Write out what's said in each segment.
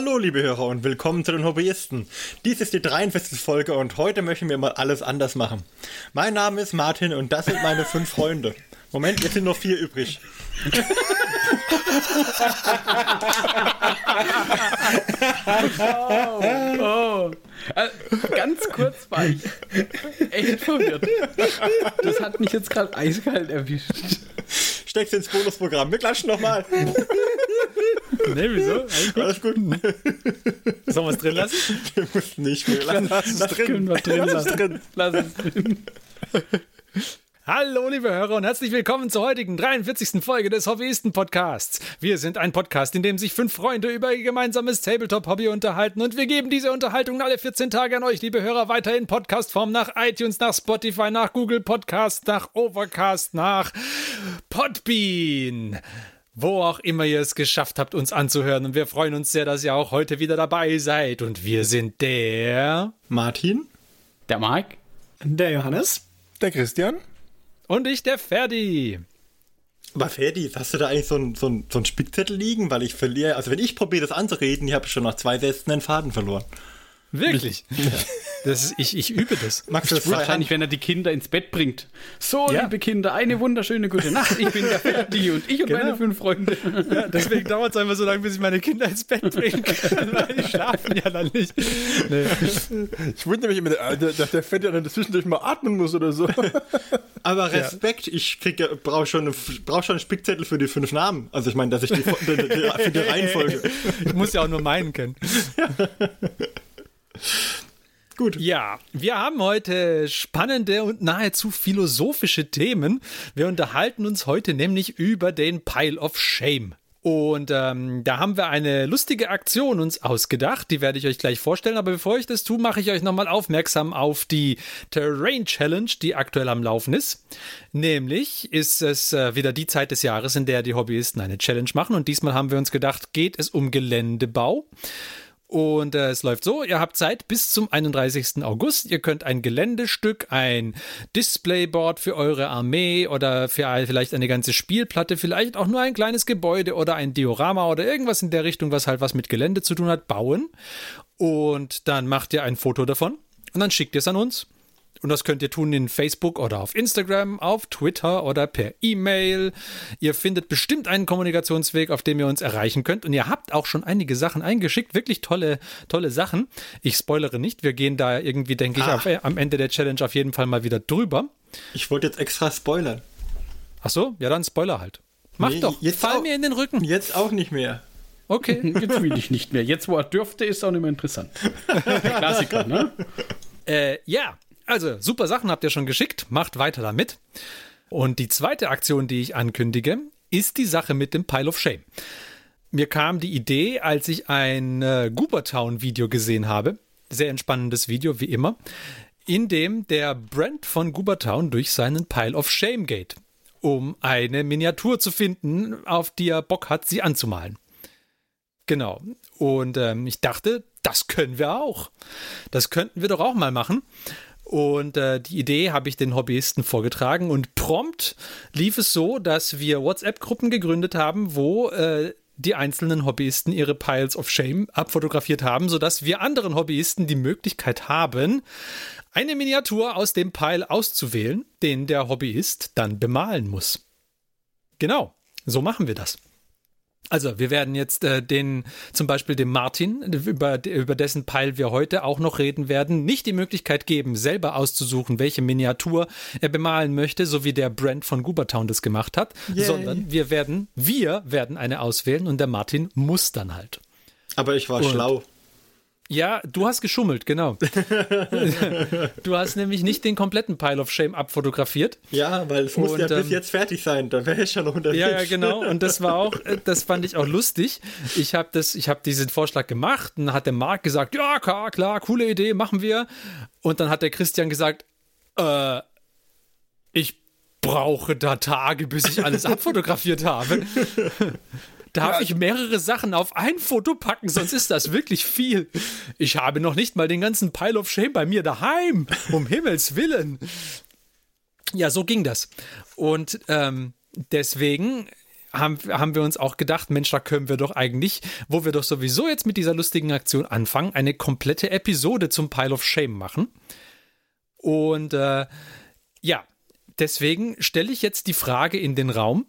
Hallo, liebe Hörer und willkommen zu den Hobbyisten. Dies ist die 43. Folge und heute möchten wir mal alles anders machen. Mein Name ist Martin und das sind meine fünf Freunde. Moment, jetzt sind noch vier übrig. oh, oh. Also, ganz kurz war ich echt verwirrt. Das hat mich jetzt gerade eiskalt erwischt. Steckst ins Bonusprogramm. Wir klatschen nochmal. Nee, wieso? Alles gut. Sollen wir es drin lassen? Wir müssen nicht mehr. Lass, lass, lass drin. Wir drin lass es drin. Lass es drin. Hallo, liebe Hörer und herzlich willkommen zur heutigen 43. Folge des Hobbyisten-Podcasts. Wir sind ein Podcast, in dem sich fünf Freunde über ihr gemeinsames Tabletop-Hobby unterhalten und wir geben diese Unterhaltung alle 14 Tage an euch, liebe Hörer, weiter in Podcast-Form nach iTunes, nach Spotify, nach Google Podcast, nach Overcast, nach Podbean wo auch immer ihr es geschafft habt, uns anzuhören. Und wir freuen uns sehr, dass ihr auch heute wieder dabei seid. Und wir sind der Martin, der Mike, der Johannes, der Christian und ich, der Ferdi. Aber Ferdi, hast du da eigentlich so einen so so ein Spickzettel liegen? Weil ich verliere, also wenn ich probiere das anzureden, ich habe schon nach zwei Sätzen den Faden verloren. Wirklich? Ja. Das ist, ich, ich übe das. Du das wahrscheinlich, wenn er die Kinder ins Bett bringt. So, ja. liebe Kinder, eine wunderschöne gute Nacht. Ich bin der Ferdi und ich und genau. meine fünf Freunde. Ja, deswegen dauert es einfach so lange, bis ich meine Kinder ins Bett bringen kann, weil die schlafen ja dann nicht. Nee. Ich wundere mich immer, dass der Fett ja dann zwischendurch mal atmen muss oder so. Aber Respekt, ja. ich brauche schon, brauch schon einen Spickzettel für die fünf Namen. Also ich meine, dass ich die, die, die, für die Reihenfolge. Ich muss ja auch nur meinen kennen. Gut. Ja, wir haben heute spannende und nahezu philosophische Themen. Wir unterhalten uns heute nämlich über den Pile of Shame. Und ähm, da haben wir eine lustige Aktion uns ausgedacht, die werde ich euch gleich vorstellen. Aber bevor ich das tue, mache ich euch nochmal aufmerksam auf die Terrain Challenge, die aktuell am Laufen ist. Nämlich ist es äh, wieder die Zeit des Jahres, in der die Hobbyisten eine Challenge machen. Und diesmal haben wir uns gedacht, geht es um Geländebau. Und äh, es läuft so, ihr habt Zeit bis zum 31. August. Ihr könnt ein Geländestück, ein Displayboard für eure Armee oder für vielleicht eine ganze Spielplatte, vielleicht auch nur ein kleines Gebäude oder ein Diorama oder irgendwas in der Richtung, was halt was mit Gelände zu tun hat, bauen. Und dann macht ihr ein Foto davon und dann schickt ihr es an uns. Und das könnt ihr tun in Facebook oder auf Instagram, auf Twitter oder per E-Mail. Ihr findet bestimmt einen Kommunikationsweg, auf dem ihr uns erreichen könnt. Und ihr habt auch schon einige Sachen eingeschickt. Wirklich tolle, tolle Sachen. Ich spoilere nicht. Wir gehen da irgendwie, denke ich, auf, äh, am Ende der Challenge auf jeden Fall mal wieder drüber. Ich wollte jetzt extra spoilern. Ach so? Ja, dann Spoiler halt. Mach nee, doch. Jetzt Fall auch, mir in den Rücken. Jetzt auch nicht mehr. Okay. Jetzt will ich nicht mehr. Jetzt, wo er dürfte, ist auch nicht mehr interessant. Klassiker, ne? Äh, ja, also, super Sachen habt ihr schon geschickt. Macht weiter damit. Und die zweite Aktion, die ich ankündige, ist die Sache mit dem Pile of Shame. Mir kam die Idee, als ich ein äh, Goobertown-Video gesehen habe. Sehr entspannendes Video, wie immer. In dem der Brent von Goobertown durch seinen Pile of Shame geht, um eine Miniatur zu finden, auf die er Bock hat, sie anzumalen. Genau. Und ähm, ich dachte, das können wir auch. Das könnten wir doch auch mal machen. Und äh, die Idee habe ich den Hobbyisten vorgetragen und prompt lief es so, dass wir WhatsApp-Gruppen gegründet haben, wo äh, die einzelnen Hobbyisten ihre Piles of Shame abfotografiert haben, sodass wir anderen Hobbyisten die Möglichkeit haben, eine Miniatur aus dem Pile auszuwählen, den der Hobbyist dann bemalen muss. Genau, so machen wir das. Also, wir werden jetzt äh, den, zum Beispiel dem Martin, über, über dessen Pile wir heute auch noch reden werden, nicht die Möglichkeit geben, selber auszusuchen, welche Miniatur er bemalen möchte, so wie der Brent von Goobertown das gemacht hat, Yay. sondern wir werden, wir werden eine auswählen und der Martin muss dann halt. Aber ich war und schlau. Ja, du hast geschummelt, genau. du hast nämlich nicht den kompletten Pile of Shame abfotografiert. Ja, weil es muss ja bis ähm, jetzt fertig sein, da wäre ich schon noch unterwegs. Ja, ja, genau. Und das war auch, äh, das fand ich auch lustig. Ich habe habe diesen Vorschlag gemacht und dann hat der Marc gesagt, ja, klar, klar, coole Idee, machen wir. Und dann hat der Christian gesagt, äh, ich brauche da Tage, bis ich alles abfotografiert habe. Darf ja. ich mehrere Sachen auf ein Foto packen, sonst ist das wirklich viel. Ich habe noch nicht mal den ganzen Pile of Shame bei mir daheim. Um Himmels Willen. Ja, so ging das. Und ähm, deswegen haben, haben wir uns auch gedacht, Mensch, da können wir doch eigentlich, wo wir doch sowieso jetzt mit dieser lustigen Aktion anfangen, eine komplette Episode zum Pile of Shame machen. Und äh, ja, deswegen stelle ich jetzt die Frage in den Raum.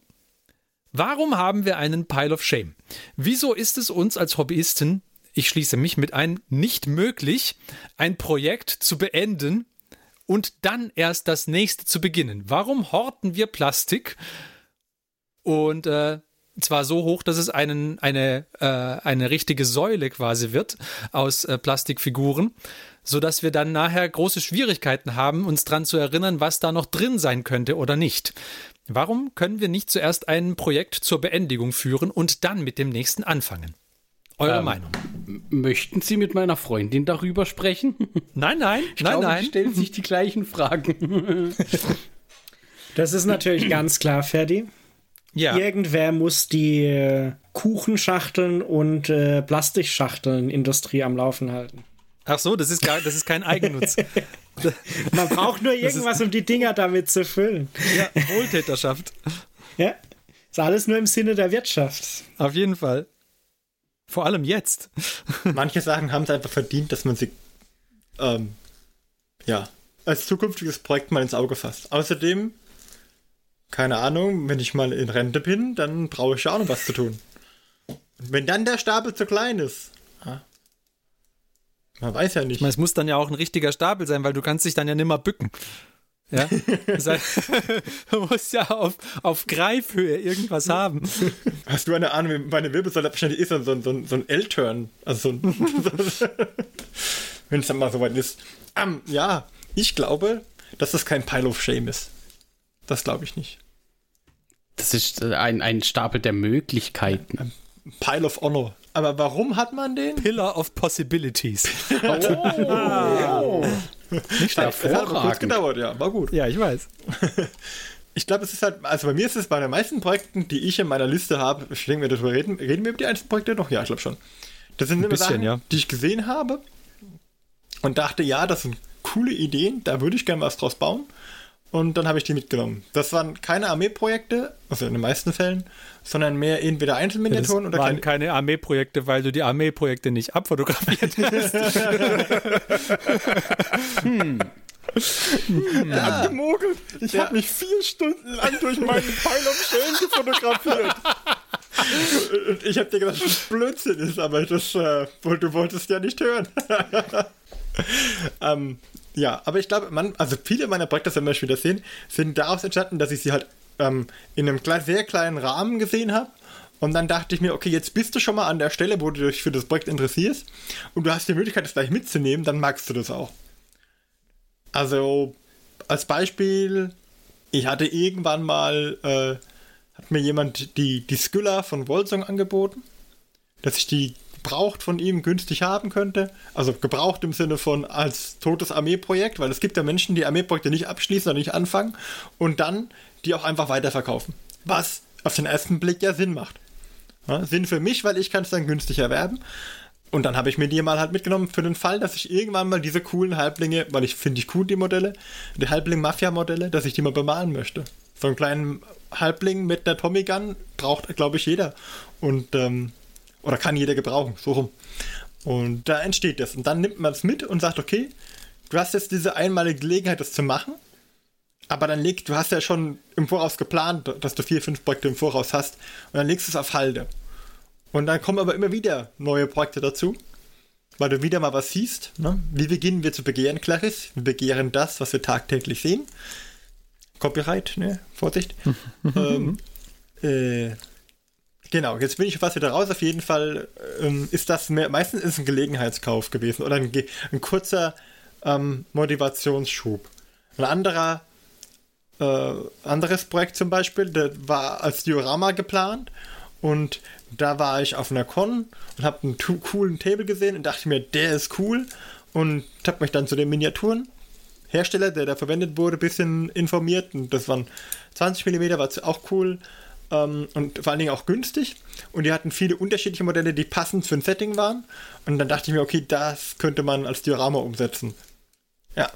Warum haben wir einen Pile of Shame? Wieso ist es uns als Hobbyisten, ich schließe mich mit ein, nicht möglich, ein Projekt zu beenden und dann erst das nächste zu beginnen? Warum horten wir Plastik und äh, zwar so hoch, dass es einen, eine, äh, eine richtige Säule quasi wird aus äh, Plastikfiguren, sodass wir dann nachher große Schwierigkeiten haben, uns daran zu erinnern, was da noch drin sein könnte oder nicht. Warum können wir nicht zuerst ein Projekt zur Beendigung führen und dann mit dem nächsten anfangen? Eure Ähm, Meinung? Möchten Sie mit meiner Freundin darüber sprechen? Nein, nein, Ich nein, glaube, nein. die stellen sich die gleichen Fragen. Das ist natürlich ganz klar, Ferdi. Ja, Irgendwer muss die äh, Kuchenschachteln und äh, Plastikschachteln-Industrie am Laufen halten. ach so, das ist, gar, das ist kein Eigennutz. Man braucht nur irgendwas, um die Dinger damit zu füllen. ja, Wohltäterschaft. Ja? Ist alles nur im Sinne der Wirtschaft. Auf jeden Fall. Vor allem jetzt. Manche Sachen haben es einfach verdient, dass man sie ähm, ja, als zukünftiges Projekt mal ins Auge fasst. Außerdem, keine Ahnung, wenn ich mal in Rente bin, dann brauche ich ja auch noch was zu tun. Und wenn dann der Stapel zu klein ist, man weiß ja nicht. Ich meine, es muss dann ja auch ein richtiger Stapel sein, weil du kannst dich dann ja nimmer bücken. Ja? Das heißt, du musst ja auf, auf Greifhöhe irgendwas haben. Hast du eine Ahnung, wie meine Wirbelsäule wahrscheinlich ist so, so, so, so ein L-Turn. Also so ein wenn es dann mal soweit ist. Ähm, ja, ich glaube, dass das kein Pile of Shame ist. Das glaube ich nicht. Das ist äh, ein, ein Stapel der Möglichkeiten. Pile of Honor. Aber warum hat man den? Pillar of Possibilities. Nicht schlecht. Es hat aber kurz gedauert, ja, war gut. Ja, ich weiß. Ich glaube, es ist halt, also bei mir ist es bei den meisten Projekten, die ich in meiner Liste habe, ich denke, wir darüber reden, reden wir über die einzelnen Projekte noch? Ja, ich glaube schon. Das sind immer bisschen, Sachen, ja. die ich gesehen habe und dachte, ja, das sind coole Ideen, da würde ich gerne was draus bauen. Und dann habe ich die mitgenommen. Das waren keine Armeeprojekte, also in den meisten Fällen, sondern mehr entweder Einzelminiaturen oder waren kleine. keine Armeeprojekte, weil du die Armeeprojekte nicht abfotografiert hast. Der hat gemogelt. Ich habe mich vier Stunden lang durch meinen Pile of Shame gefotografiert. Und ich habe dir gesagt, dass das Blödsinn ist, aber das, äh, du wolltest ja nicht hören. ähm, ja, aber ich glaube, man, also viele meiner Projekte, werden wir später sehen, sind daraus entstanden, dass ich sie halt ähm, in einem sehr kleinen Rahmen gesehen habe. Und dann dachte ich mir, okay, jetzt bist du schon mal an der Stelle, wo du dich für das Projekt interessierst und du hast die Möglichkeit, das gleich mitzunehmen, dann magst du das auch. Also, als Beispiel, ich hatte irgendwann mal, äh, hat mir jemand die, die Skylla von Wolsung angeboten, dass ich die gebraucht von ihm günstig haben könnte. Also gebraucht im Sinne von als totes Armeeprojekt, weil es gibt ja Menschen, die Armeeprojekte nicht abschließen oder nicht anfangen und dann die auch einfach weiterverkaufen. Was auf den ersten Blick ja Sinn macht. Ja, Sinn für mich, weil ich kann es dann günstig erwerben. Und dann habe ich mir die mal halt mitgenommen für den Fall, dass ich irgendwann mal diese coolen Halblinge, weil ich finde ich cool die Modelle, die Halbling-Mafia-Modelle, dass ich die mal bemalen möchte. So einen kleinen Halbling mit einer Tommy Gun braucht, glaube ich, jeder. Und, ähm, oder kann jeder gebrauchen, so rum. Und da entsteht das. Und dann nimmt man es mit und sagt, okay, du hast jetzt diese einmalige Gelegenheit, das zu machen. Aber dann legst, du hast ja schon im Voraus geplant, dass du vier, fünf Projekte im Voraus hast. Und dann legst du es auf Halde. Und dann kommen aber immer wieder neue Projekte dazu, weil du wieder mal was siehst. Ne? Wie beginnen wir zu begehren, Clarisse? Wir begehren das, was wir tagtäglich sehen. Copyright, ne? Vorsicht. ähm, äh, genau, jetzt bin ich fast wieder raus. Auf jeden Fall ähm, ist das mehr, meistens ist ein Gelegenheitskauf gewesen oder ein, ein kurzer ähm, Motivationsschub. Ein anderer äh, anderes Projekt zum Beispiel, der war als Diorama geplant und da war ich auf einer Con und habe einen coolen Table gesehen und dachte mir, der ist cool und habe mich dann zu den Miniaturen Hersteller, der da verwendet wurde, ein bisschen informiert und das waren 20 mm, war auch cool ähm, und vor allen Dingen auch günstig und die hatten viele unterschiedliche Modelle, die passend für ein Setting waren und dann dachte ich mir, okay, das könnte man als Diorama umsetzen. Ja,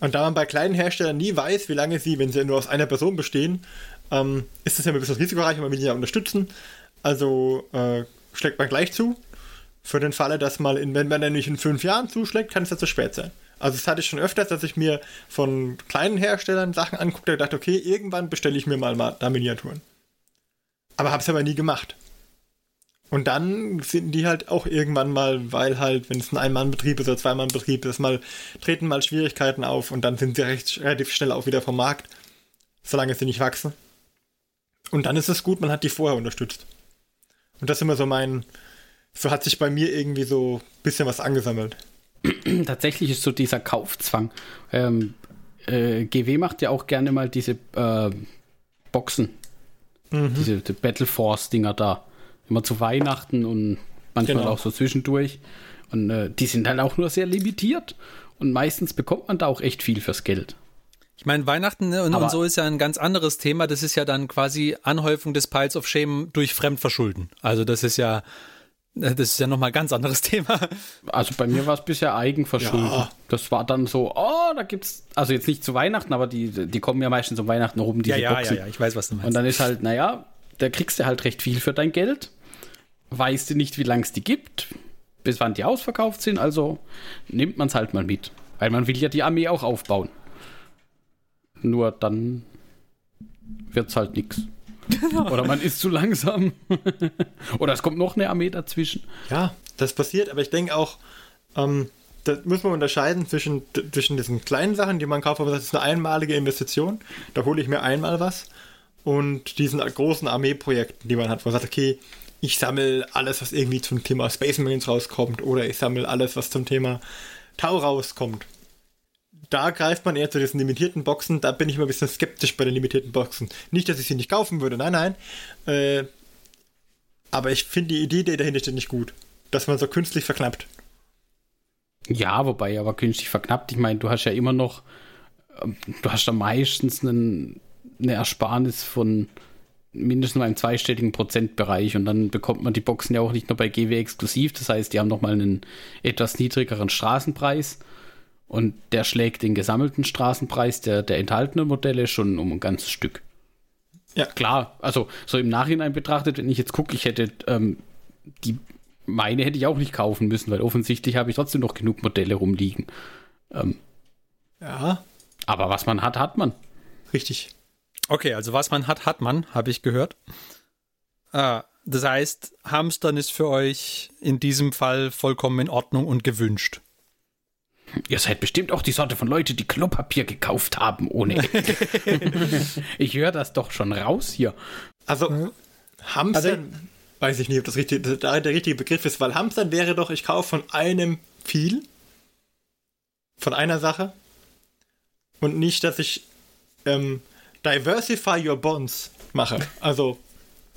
und da man bei kleinen Herstellern nie weiß, wie lange sie, wenn sie nur aus einer Person bestehen, ähm, ist das ja ein bisschen risikoreich und man ihn ja unterstützen. Also äh, schlägt man gleich zu. Für den Falle, dass mal, in, wenn man nämlich in fünf Jahren zuschlägt, kann es ja zu spät sein. Also das hatte ich schon öfters, dass ich mir von kleinen Herstellern Sachen anguckte und dachte, okay, irgendwann bestelle ich mir mal, mal da Miniaturen. Aber habe es aber nie gemacht. Und dann sind die halt auch irgendwann mal, weil halt, wenn es ein Ein-Mann-Betrieb ist oder Zwei-Mann-Betrieb ist, mal treten mal Schwierigkeiten auf und dann sind sie recht, relativ schnell auch wieder vom Markt, solange sie nicht wachsen. Und dann ist es gut, man hat die vorher unterstützt. Und das ist immer so mein, so hat sich bei mir irgendwie so ein bisschen was angesammelt. Tatsächlich ist so dieser Kaufzwang. Ähm, äh, GW macht ja auch gerne mal diese äh, Boxen. Diese die Battle Force-Dinger da. Immer zu Weihnachten und manchmal Genau. auch so zwischendurch. Und äh, die sind dann auch nur sehr limitiert. Und meistens bekommt man da auch echt viel fürs Geld. Ich meine, Weihnachten ne, und, und so ist ja ein ganz anderes Thema. Das ist ja dann quasi Anhäufung des Piles of Shame durch Fremdverschulden. Also das ist ja, das ist ja nochmal ein ganz anderes Thema. Also bei mir war es bisher Eigenverschulden. Ja. Das war dann so, oh, da gibt's, also jetzt nicht zu Weihnachten, aber die, die kommen ja meistens um Weihnachten rum, diese Boxen. ich weiß, was du Und dann ist halt, naja, da kriegst du halt recht viel für dein Geld. Weißt du nicht, wie lange es die gibt, bis wann die ausverkauft sind, also nimmt man es halt mal mit. Weil man will ja die Armee auch aufbauen. Nur dann wird's halt nix. Oder man ist zu langsam. Oder es kommt noch eine Armee dazwischen. Ja, das passiert, aber ich denke auch, ähm, da muss man unterscheiden zwischen, zwischen diesen kleinen Sachen, die man kauft, aber das ist eine einmalige Investition, da hole ich mir einmal was, und diesen großen Armeeprojekten, die man hat, wo man sagt, okay, ich sammle alles, was irgendwie zum Thema Space Marines rauskommt, oder ich sammle alles, was zum Thema Tau rauskommt. Da greift man eher zu diesen limitierten Boxen, da bin ich immer ein bisschen skeptisch bei den limitierten Boxen. Nicht, dass ich sie nicht kaufen würde, nein, nein. Äh, aber ich finde die Idee, die dahinter steht, nicht gut. Dass man so künstlich verknappt. Ja, wobei aber künstlich verknappt. Ich meine, du hast ja immer noch, ähm, du hast da meistens einen, eine Ersparnis von mindestens mal im zweistelligen Prozentbereich und dann bekommt man die Boxen ja auch nicht nur bei GW exklusiv. Das heißt, die haben nochmal einen etwas niedrigeren Straßenpreis und der schlägt den gesammelten Straßenpreis der, der enthaltenen Modelle schon um ein ganzes Stück. Ja. Klar, also so im Nachhinein betrachtet, wenn ich jetzt gucke, ich hätte ähm, die meine hätte ich auch nicht kaufen müssen, weil offensichtlich habe ich trotzdem noch genug Modelle rumliegen. Ja, Aber was man hat, hat man. richtig. Okay, also was man hat, hat man, habe ich gehört. Ah, das heißt, Hamstern ist für euch in diesem Fall vollkommen in Ordnung und gewünscht. Ihr seid bestimmt auch die Sorte von Leute, die Klopapier gekauft haben ohne Ende. ich höre das doch schon raus hier. Also, Hamstern, weiß ich nicht, ob das richtig, da der richtige Begriff ist, weil Hamstern wäre doch, ich kaufe von einem viel, von einer Sache, und nicht, dass ich ähm, diversify your bonds mache. Also,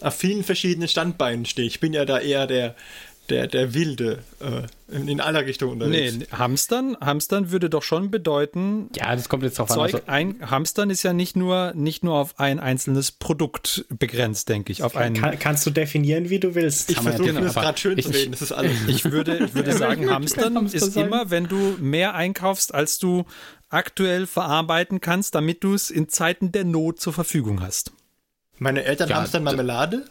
auf vielen verschiedenen Standbeinen stehe. Ich bin ja da eher der, der, der Wilde äh, in, in aller Richtungen unterwegs. Nee, Hamstern, Hamstern würde doch schon bedeuten, Ja, das kommt jetzt drauf Zeug an. Also, ein, Hamstern ist ja nicht nur, nicht nur auf ein einzelnes Produkt begrenzt, denke ich. Auf einen, Kann, kannst du definieren, wie du willst. ich versuche genau, mir das gerade schön ich- zu reden, das ist alles. ich würde, ich würde sagen, Hamstern Hamster ist sein. immer, wenn du mehr einkaufst, als du aktuell verarbeiten kannst, damit du es in Zeiten der Not zur Verfügung hast. Meine Eltern Ja, Hamstern d- Marmelade?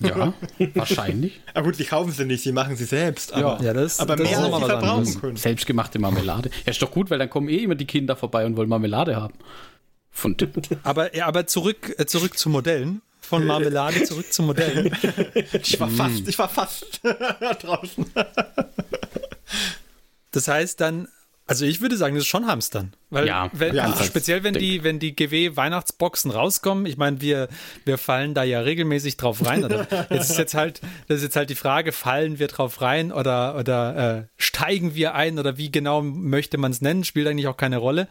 Ja, wahrscheinlich. Ah gut, sie kaufen sie nicht, sie machen sie selbst. Aber, Ja, das- aber das mehr ist als noch sie mal was verbrauchen anderes. können. Selbstgemachte Marmelade. Ja, ist doch gut, weil dann kommen eh immer die Kinder vorbei und wollen Marmelade haben. Von Aber, ja, aber zurück, äh, zurück zu Modellen. Von Marmelade zurück zu Modellen. Ich war fast, ich war fast draußen. Das heißt dann, also ich würde sagen, das ist schon Hamstern. Weil, Ja, wenn, ja, speziell wenn die, wenn die GW-Weihnachtsboxen rauskommen, ich meine, wir, wir fallen da ja regelmäßig drauf rein. Oder jetzt ist jetzt halt, das ist jetzt halt die Frage, fallen wir drauf rein oder, oder äh, steigen wir ein oder wie genau möchte man es nennen, spielt eigentlich auch keine Rolle.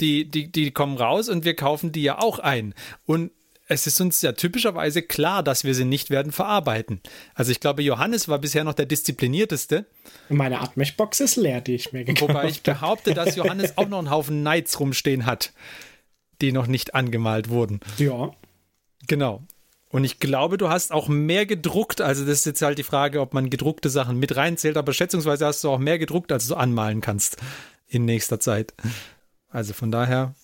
Die, die, die kommen raus und wir kaufen die ja auch ein. Und es ist uns ja typischerweise klar, dass wir sie nicht werden verarbeiten. Also ich glaube, Johannes war bisher noch der disziplinierteste. Meine Atmech-Box ist leer, die ich mir gekauft Wobei ich behaupte, dass Johannes auch noch einen Haufen Knights rumstehen hat, die noch nicht angemalt wurden. Ja. Genau. Und ich glaube, du hast auch mehr gedruckt. Also, das ist jetzt halt die Frage, ob man gedruckte Sachen mit reinzählt. Aber schätzungsweise hast du auch mehr gedruckt, als du anmalen kannst in nächster Zeit. Also von daher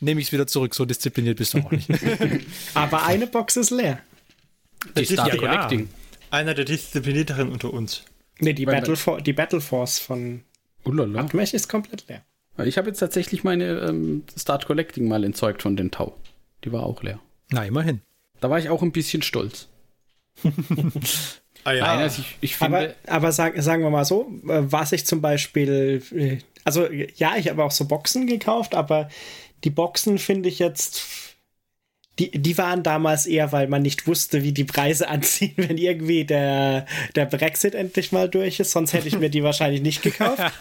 nehme ich es wieder zurück. So diszipliniert bist du auch nicht. Aber eine Box ist leer. Die Start ja, ja. Connecting. Einer der disziplinierteren unter uns. Nee, die, Battle For die Battle Force von Ulala. Abmech ist komplett leer. Ich habe jetzt tatsächlich meine ähm, Start Collecting mal entzeugt von den Tau. Die war auch leer. Na, immerhin. Da war ich auch ein bisschen stolz. Ah ja. Nein, also ich, ich finde, Aber, aber sag, sagen wir mal so, äh, was ich zum Beispiel, äh, also ja, ich habe auch so Boxen gekauft, aber die Boxen finde ich jetzt, die, die waren damals eher, weil man nicht wusste, wie die Preise anziehen, wenn irgendwie der, der Brexit endlich mal durch ist. Sonst hätte ich mir die wahrscheinlich nicht gekauft.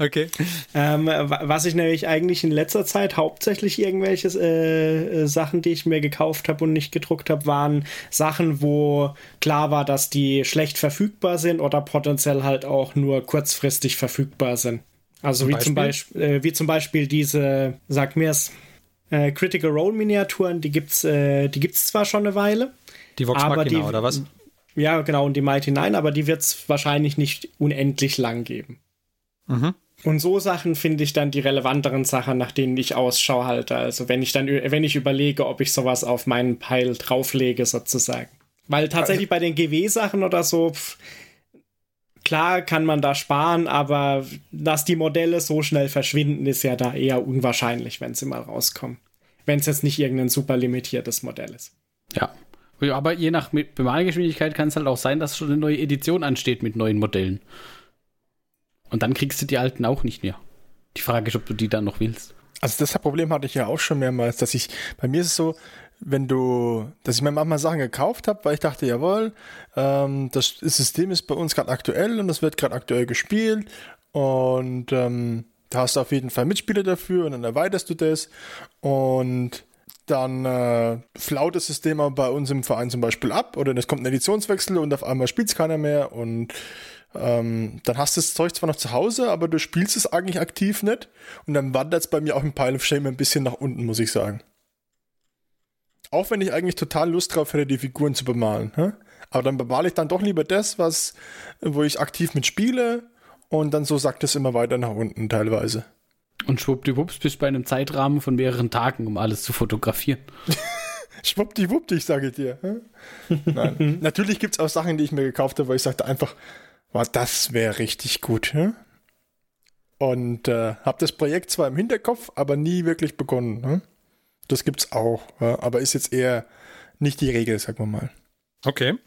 Okay. Ähm, wa- was ich nämlich eigentlich in letzter Zeit hauptsächlich irgendwelche äh, äh, Sachen, die ich mir gekauft habe und nicht gedruckt habe, waren Sachen, wo klar war, dass die schlecht verfügbar sind oder potenziell halt auch nur kurzfristig verfügbar sind. Also wie zum, Beispiel, äh, wie zum Beispiel diese, sag mir's, äh, Critical Role Miniaturen, die gibt's, äh, die gibt's zwar schon eine Weile. Die Vox Aber Machina, die- oder was? Ja, genau, und die Mighty Nine, aber die wird's wahrscheinlich nicht unendlich lang geben. Mhm. Und so Sachen finde ich dann die relevanteren Sachen, nach denen ich Ausschau halte. Also wenn ich dann, wenn ich überlege, ob ich sowas auf meinen Pile drauflege, sozusagen. Weil tatsächlich bei den GW-Sachen oder so, pf, klar kann man da sparen, aber dass die Modelle so schnell verschwinden, ist ja da eher unwahrscheinlich, wenn sie mal rauskommen. Wenn es jetzt nicht irgendein super limitiertes Modell ist. ja. Ja, Aber je nach Bemalgeschwindigkeit kann es halt auch sein, dass schon eine neue Edition ansteht mit neuen Modellen. Und dann kriegst du die alten auch nicht mehr. Die Frage ist, ob du die dann noch willst. Also das Problem hatte ich ja auch schon mehrmals, dass ich, bei mir ist es so, wenn du, dass ich mir manchmal Sachen gekauft habe, weil ich dachte, jawohl, ähm, das System ist bei uns gerade aktuell und das wird gerade aktuell gespielt und ähm, da hast du auf jeden Fall Mitspieler dafür und dann erweiterst du das und dann äh, flaut das System aber bei uns im Verein zum Beispiel ab oder es kommt ein Editionswechsel und auf einmal spielt es keiner mehr und ähm, dann hast du das Zeug zwar noch zu Hause, aber du spielst es eigentlich aktiv nicht. Und dann wandert es bei mir auch im Pile of Shame ein bisschen nach unten, muss ich sagen. Auch wenn ich eigentlich total Lust drauf hätte, die Figuren zu bemalen. Hä? Aber dann bemale ich dann doch lieber das, was, wo ich aktiv mitspiele. Und dann so sagt es immer weiter nach unten teilweise. Und schwuppdiwupps bist bei einem Zeitrahmen von mehreren Tagen, um alles zu fotografieren. Schwuppdiwuppdig, sage ich dir. Nein. Natürlich gibt es auch Sachen, die ich mir gekauft habe, wo ich sagte einfach, wow, das wäre richtig gut. hä? Und äh, habe das Projekt zwar im Hinterkopf, aber nie wirklich begonnen. hä? Das gibt's auch, ja, aber ist jetzt eher nicht die Regel, sagen wir mal. Okay.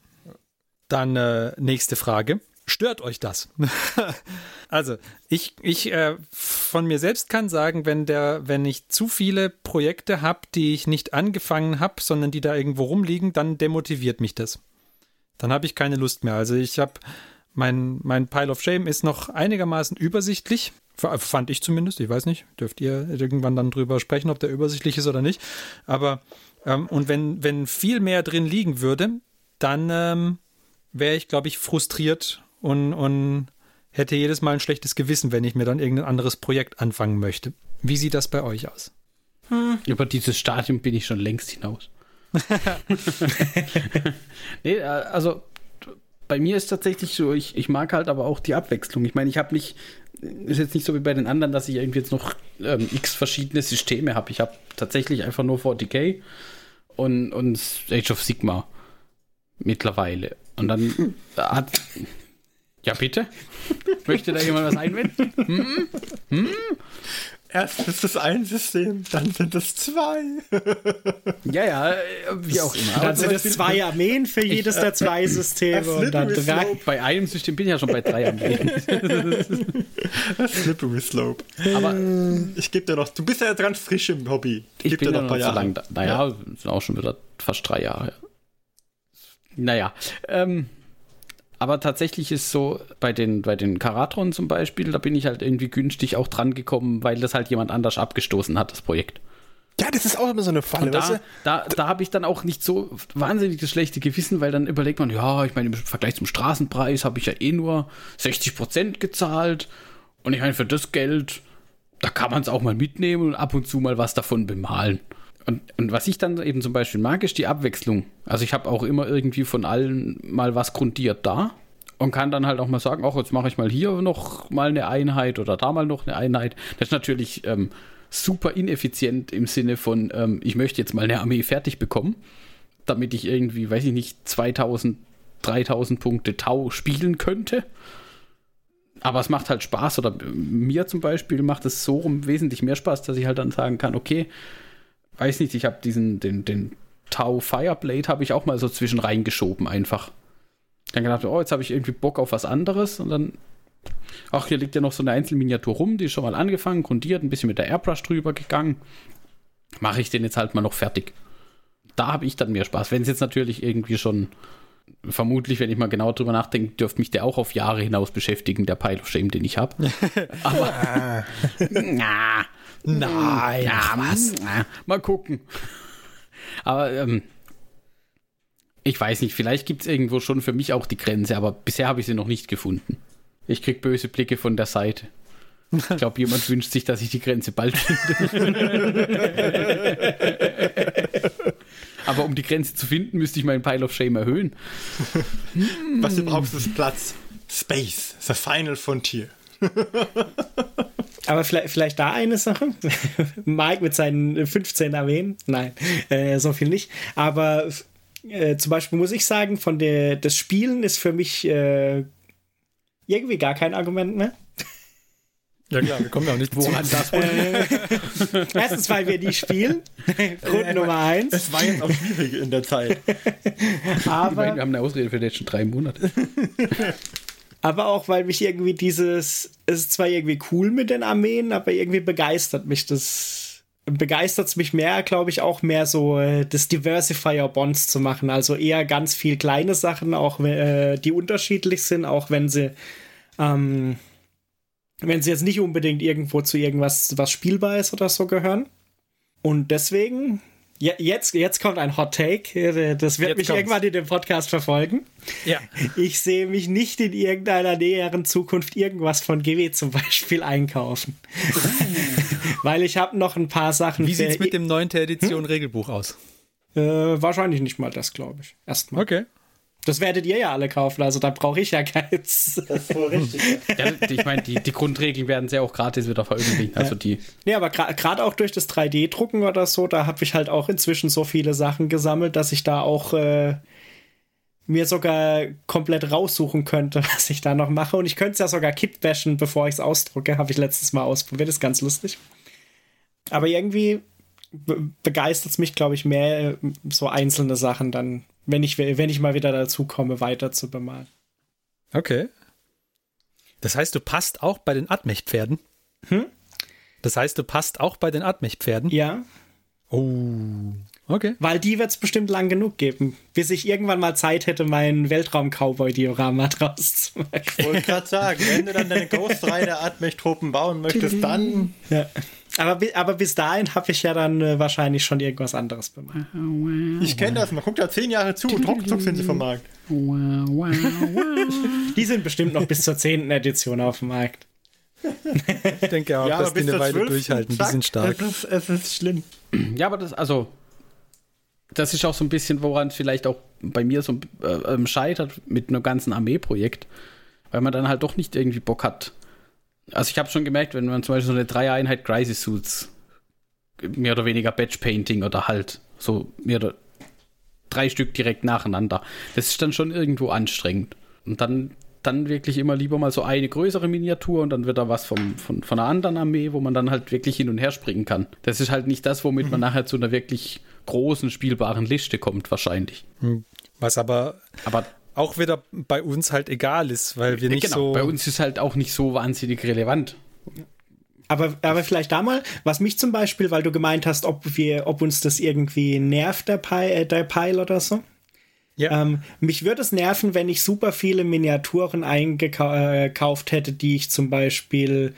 Dann äh, nächste Frage. Stört euch das? also, ich, ich äh, von mir selbst kann sagen, wenn der, wenn ich zu viele Projekte habe, die ich nicht angefangen habe, sondern die da irgendwo rumliegen, dann demotiviert mich das. Dann habe ich keine Lust mehr. Also ich habe mein, mein Pile of Shame ist noch einigermaßen übersichtlich. Fand ich zumindest. Ich weiß nicht. Dürft ihr irgendwann dann drüber sprechen, ob der übersichtlich ist oder nicht. Aber, ähm, und wenn, wenn viel mehr drin liegen würde, dann ähm, wäre ich, glaube ich, frustriert und, und hätte jedes Mal ein schlechtes Gewissen, wenn ich mir dann irgendein anderes Projekt anfangen möchte. Wie sieht das bei euch aus? Über dieses Stadium bin ich schon längst hinaus. nee, äh, also bei mir ist tatsächlich so, ich, ich mag halt aber auch die Abwechslung. Ich meine, ich habe nicht, ist jetzt nicht so wie bei den anderen, dass ich irgendwie jetzt noch ähm, x verschiedene Systeme habe. Ich habe tatsächlich einfach nur 40k und, und Age of Sigma mittlerweile. Und dann hat. Ja, bitte? Möchte da jemand was einwenden? Erst ist es ein System, dann sind es zwei. Ja, ja, äh, wie auch immer. Dann sind es zwei Armeen für jedes der zwei Systeme und dann bei einem System bin ich ja schon bei drei Armeen. Slippery Slope. Aber Ich gebe dir noch, du bist ja ganz frisch im Hobby. ich Gib bin dir ja noch ein so lang da. Naja, sind auch schon wieder fast drei Jahre. Naja, ähm, aber tatsächlich ist so, bei den, bei den Karatron zum Beispiel, da bin ich halt irgendwie günstig auch dran gekommen, weil das halt jemand anders abgestoßen hat, das Projekt. Ja, das ist auch immer so eine Falle, Und weißt da, du? da, da habe ich dann auch nicht so wahnsinnig das schlechte Gewissen, weil dann überlegt man, ja, ich meine, im Vergleich zum Straßenpreis habe ich ja eh nur 60% gezahlt. Und ich meine, für das Geld, da kann man es auch mal mitnehmen und ab und zu mal was davon bemalen. Und, und was ich dann eben zum Beispiel mag, ist die Abwechslung. Also ich habe auch immer irgendwie von allen mal was grundiert da und kann dann halt auch mal sagen, ach, jetzt mache ich mal hier noch mal eine Einheit oder da mal noch eine Einheit. Das ist natürlich ähm, super ineffizient im Sinne von, ähm, ich möchte jetzt mal eine Armee fertig bekommen, damit ich irgendwie, weiß ich nicht, 2000, 3000 Punkte Tau spielen könnte. Aber es macht halt Spaß, oder mir zum Beispiel macht es so wesentlich mehr Spaß, dass ich halt dann sagen kann, okay, weiß nicht, ich habe diesen, den, den Tau Fireblade habe ich auch mal so zwischen reingeschoben einfach. Dann gedacht, oh, jetzt habe ich irgendwie Bock auf was anderes und dann, ach, hier liegt ja noch so eine Einzelminiatur rum, die ist schon mal angefangen, grundiert, ein bisschen mit der Airbrush drüber gegangen. Mache ich den jetzt halt mal noch fertig. Da habe ich dann mehr Spaß. Wenn es jetzt natürlich irgendwie schon, vermutlich, wenn ich mal genau drüber nachdenke, dürfte mich der auch auf Jahre hinaus beschäftigen, der Pile of Shame, den ich habe. Aber, na, Nein, ja, was? Na, mal gucken. Aber ähm, ich weiß nicht, vielleicht gibt es irgendwo schon für mich auch die Grenze, aber bisher habe ich sie noch nicht gefunden. Ich krieg böse Blicke von der Seite. Ich glaube, jemand wünscht sich, dass ich die Grenze bald finde. aber um die Grenze zu finden, müsste ich meinen Pile of Shame erhöhen. Was du brauchst, ist Platz. Space, the final frontier. Aber vielleicht, vielleicht da eine Sache. Mike mit seinen 15 Armeen. Nein, äh, so viel nicht. Aber äh, zum Beispiel muss ich sagen, von der, das Spielen ist für mich äh, irgendwie gar kein Argument mehr. Ja klar, wir kommen ja auch nicht Woran das wohl? Äh, erstens, weil wir die spielen. Grund Nummer eins. Es war jetzt auch schwierig in der Zeit. Ich meine, Aber, wir haben eine Ausrede für jetzt schon drei Monate. Aber auch, weil mich irgendwie dieses, es ist zwar irgendwie cool mit den Armeen, aber irgendwie begeistert mich das. Begeistert es mich mehr, glaube ich, auch mehr so äh, das Diversifier Bonds zu machen. Also eher ganz viel kleine Sachen, auch äh, die unterschiedlich sind, auch wenn sie ähm, wenn sie jetzt nicht unbedingt irgendwo zu irgendwas, was spielbar ist oder so gehören. Und deswegen, ja, jetzt, jetzt kommt ein Hot Take. Das wird Jetzt mich kommt's. irgendwann in dem Podcast verfolgen. Ja. Ich sehe mich nicht in irgendeiner näheren Zukunft irgendwas von GW zum Beispiel einkaufen. Weil ich habe noch ein paar Sachen. Wie für- sieht's mit dem neunte Edition Regelbuch aus? äh, wahrscheinlich nicht mal das, glaube ich. Erstmal. Okay. Das werdet ihr ja alle kaufen, also da brauche ich ja keins. Das ist wohl richtig. Ja, ich meine, die, die Grundregeln werden sie auch gratis wieder veröffentlichen. Also die, Nee, aber gerade auch durch das 3D-Drucken oder so, da habe ich halt auch inzwischen so viele Sachen gesammelt, dass ich da auch äh, mir sogar komplett raussuchen könnte, was ich da noch mache. Und ich könnte es ja sogar kitbashen, bevor ich es ausdrucke. Habe ich letztes Mal ausprobiert, ist ganz lustig. Aber irgendwie be begeistert es mich, glaube ich, mehr äh, so einzelne Sachen dann, wenn ich, wenn ich mal wieder dazu komme, weiter zu bemalen. Okay. Das heißt, du passt auch bei den Admech-Pferden? Hm? Das heißt, du passt auch bei den Admech-Pferden? Ja, Oh. Okay. weil die wird es bestimmt lang genug geben, bis ich irgendwann mal Zeit hätte, mein Weltraum-Cowboy-Diorama draus zu machen. Ich wollte gerade sagen, wenn du dann deine Ghost Rider Atmech-Truppen bauen möchtest, dann Ja. Aber, aber bis dahin habe ich ja dann äh, wahrscheinlich schon irgendwas anderes bemalt. Ich kenne das, man guckt da zehn Jahre zu und ruckzuck sind sie vom Markt. Die sind bestimmt noch bis zur 10. Edition auf dem Markt. Ich denke auch, dass die eine Weile 12. durchhalten. zack, die sind stark. Es ist, es ist schlimm. Ja, aber das, also, das ist auch so ein bisschen, woran es vielleicht auch bei mir so äh, ähm, scheitert mit einem ganzen Armeeprojekt, weil man dann halt doch nicht irgendwie Bock hat. Also ich habe schon gemerkt, wenn man zum Beispiel so eine Dreier-Einheit Crisis Suits, mehr oder weniger Batch Painting oder halt so mehr oder drei Stück direkt nacheinander, das ist dann schon irgendwo anstrengend. Und dann, dann wirklich immer lieber mal so eine größere Miniatur und dann wird da was vom, von, von einer anderen Armee, wo man dann halt wirklich hin und her springen kann. Das ist halt nicht das, womit man nachher zu einer wirklich großen spielbaren Liste kommt, wahrscheinlich. Was aber Aber auch wieder bei uns halt egal ist, weil wir nicht genau, so. bei uns ist halt auch nicht so wahnsinnig relevant. Aber, aber vielleicht da mal, was mich zum Beispiel, weil du gemeint hast, ob wir, ob uns das irgendwie nervt, der, Pi, äh, der Pile oder so. ja. Ähm, mich würde es nerven, wenn ich super viele Miniaturen eingekauft hätte, die ich zum Beispiel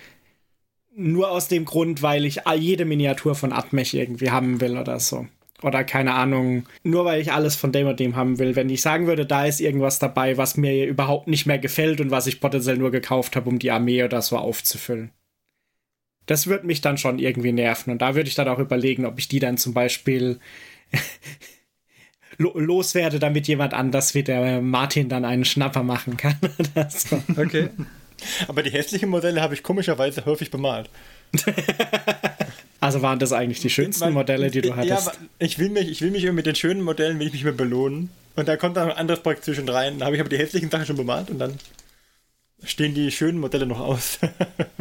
nur aus dem Grund, weil ich all- jede Miniatur von Atmech irgendwie haben will oder so. Oder keine Ahnung, nur weil ich alles von dem und dem haben will. Wenn ich sagen würde, da ist irgendwas dabei, was mir überhaupt nicht mehr gefällt und was ich potenziell nur gekauft habe, um die Armee oder so aufzufüllen. Das würde mich dann schon irgendwie nerven. Und da würde ich dann auch überlegen, ob ich die dann zum Beispiel lo loswerde, damit jemand anders wie der Martin dann einen Schnapper machen kann. so. Okay. Aber die hässlichen Modelle habe ich komischerweise häufig bemalt. Also waren das eigentlich die schönsten Weil- Modelle, die du hattest? Ja, ich will mich, ich will mich mit den schönen Modellen, will ich mich mehr belohnen. Und da kommt dann ein anderes Projekt zwischen rein. Da habe ich aber die hässlichen Sachen schon bemalt und dann stehen die schönen Modelle noch aus.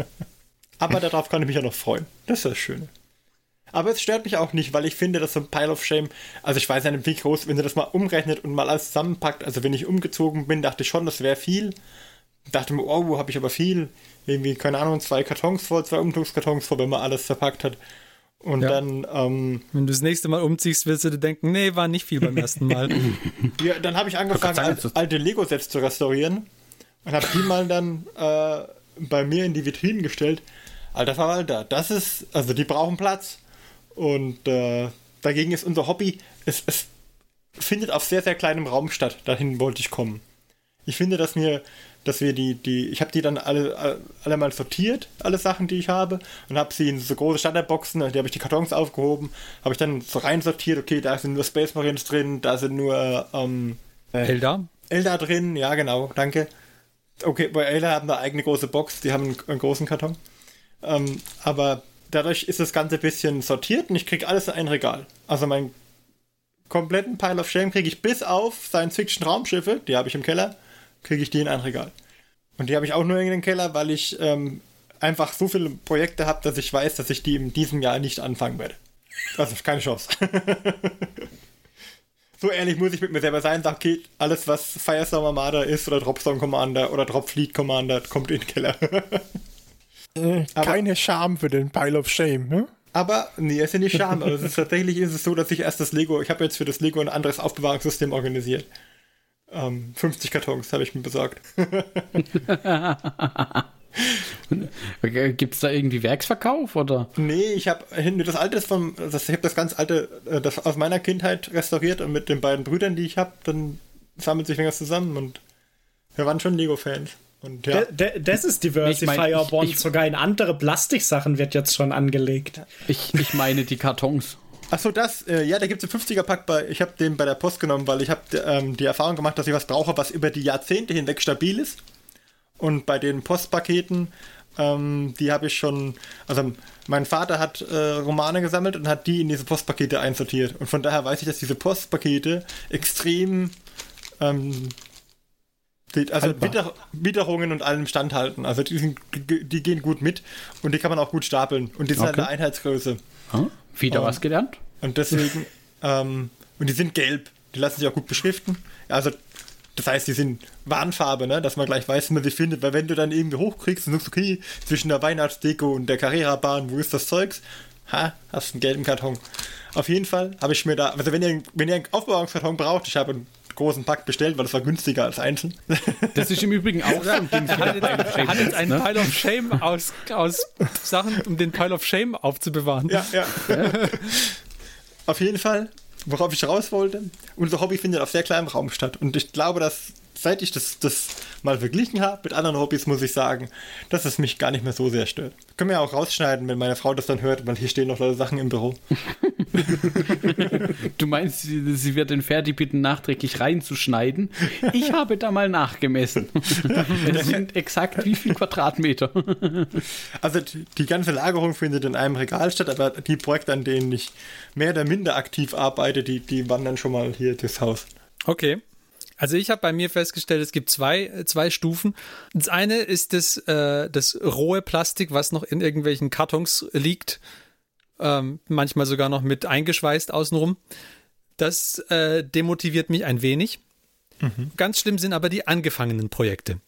aber darauf kann ich mich ja noch freuen. Das ist das Schöne. Aber es stört mich auch nicht, weil ich finde, dass so ein Pile of Shame, also ich weiß ja nicht, wie groß, wenn du das mal umrechnet und mal alles zusammenpackt, also wenn ich umgezogen bin, dachte ich schon, das wäre viel. Dachte mir, oh, habe ich aber viel. Irgendwie, keine Ahnung, zwei Kartons voll, zwei Umzugskartons voll, wenn man alles verpackt hat. Und Ja. dann, ähm, Wenn du das nächste Mal umziehst, wirst du dir denken, nee, war nicht viel beim ersten Mal. Ja, dann habe ich angefangen, sagen, al alte Lego-Sets zu restaurieren und habe die mal dann äh, bei mir in die Vitrinen gestellt. Alter Verwalter, das ist, also die brauchen Platz. Und äh, dagegen ist unser Hobby, es, es findet auf sehr, sehr kleinem Raum statt. Dahin wollte ich kommen. Ich finde, dass mir, dass wir die, die, ich habe die dann alle, alle- mal sortiert, alle Sachen, die ich habe, und habe sie in so große Standardboxen, die habe ich die Kartons aufgehoben, habe ich dann so reinsortiert, okay, da sind nur Space Marines drin, da sind nur ähm, Elda? Elda drin, ja genau, danke. Okay, bei Elda haben eine eigene große Box, die haben einen, einen großen Karton. Ähm, aber dadurch ist das Ganze ein bisschen sortiert und ich kriege alles in ein Regal. Also meinen kompletten Pile of Shame kriege ich bis auf Science-Fiction-Raumschiffe, die habe ich im Keller, kriege ich die in ein Regal. Und die habe ich auch nur in den Keller, weil ich ähm, einfach so viele Projekte habe, dass ich weiß, dass ich die in diesem Jahr nicht anfangen werde. Also keine Chance. so ehrlich muss ich mit mir selber sein, sag, okay, alles was Firestorm Armada ist oder Dropstorm Commander oder Drop Fleet Commander kommt in den Keller. Äh, keine Scham für den Pile of Shame, ne? Aber nee, es ist ja nicht Scham. Also es ist, tatsächlich ist es so, dass ich erst das Lego, ich habe jetzt für das Lego ein anderes Aufbewahrungssystem organisiert. Ähm, 50 Kartons habe ich mir besorgt. Gibt es da irgendwie Werksverkauf oder? Nee, ich habe das alte ist vom, das, ich habe das ganz alte, äh, das aus meiner Kindheit restauriert und mit den beiden Brüdern, die ich habe, dann sammelt sich was zusammen und wir waren schon Lego-Fans. Und ja, D- d- Das ist Diversifier Bond. Sogar in andere Plastiksachen wird jetzt schon angelegt. Ich, ich meine die Kartons. Achso, das, äh, ja, da gibt es einen 50er-Pack bei, ich habe den bei der Post genommen, weil ich habe ähm, die Erfahrung gemacht, dass ich was brauche, was über die Jahrzehnte hinweg stabil ist. Und bei den Postpaketen, ähm, die habe ich schon, also mein Vater hat äh, Romane gesammelt und hat die in diese Postpakete einsortiert. Und von daher weiß ich, dass diese Postpakete extrem, ähm, also Haltbar. Witterungen und allem standhalten. Also die, sind, die gehen gut mit und die kann man auch gut stapeln. Und die sind halt Okay. eine Einheitsgröße. Hm? Wieder Oh. was gelernt? Und deswegen, ähm, und die sind gelb. Die lassen sich auch gut beschriften. Also, das heißt, die sind Warnfarbe, ne? dass man gleich weiß, wie man sie findet. Weil wenn du dann irgendwie hochkriegst und sagst, okay, zwischen der Weihnachtsdeko und der Carrera-Bahn, wo ist das Zeugs? Ha, hast einen gelben Karton. Auf jeden Fall habe ich mir da, also wenn ihr, wenn ihr einen Aufbewahrungskarton braucht, ich habe einen großen Pack bestellt, weil das war günstiger als einzeln. Das ist im Übrigen auch so ein Ding. Er hat jetzt, hat jetzt einen Pile of Shame aus, aus Sachen, um den Pile of Shame aufzubewahren. Ja, ja. auf jeden Fall, worauf ich raus wollte, unser Hobby findet auf sehr kleinem Raum statt. Und ich glaube, dass seit ich das, das mal verglichen habe mit anderen Hobbys, muss ich sagen, dass es mich gar nicht mehr so sehr stört. Können wir ja auch rausschneiden, wenn meine Frau das dann hört, weil hier stehen noch Leute Sachen im Büro. Du meinst, sie, sie wird den Ferdi bitten, nachträglich reinzuschneiden? Ich habe da mal nachgemessen. Es sind exakt wie viel Quadratmeter? Also die, ganze Lagerung findet in einem Regal statt, aber die Projekte, an denen ich mehr oder minder aktiv arbeite, die, die wandern schon mal hier durchs Haus. Okay. Also ich habe bei mir festgestellt, es gibt zwei, äh, zwei Stufen. Das eine ist das, äh, das rohe Plastik, was noch in irgendwelchen Kartons liegt. Ähm, manchmal sogar noch mit eingeschweißt außenrum. Das äh, demotiviert mich ein wenig. Ganz schlimm sind aber die angefangenen Projekte.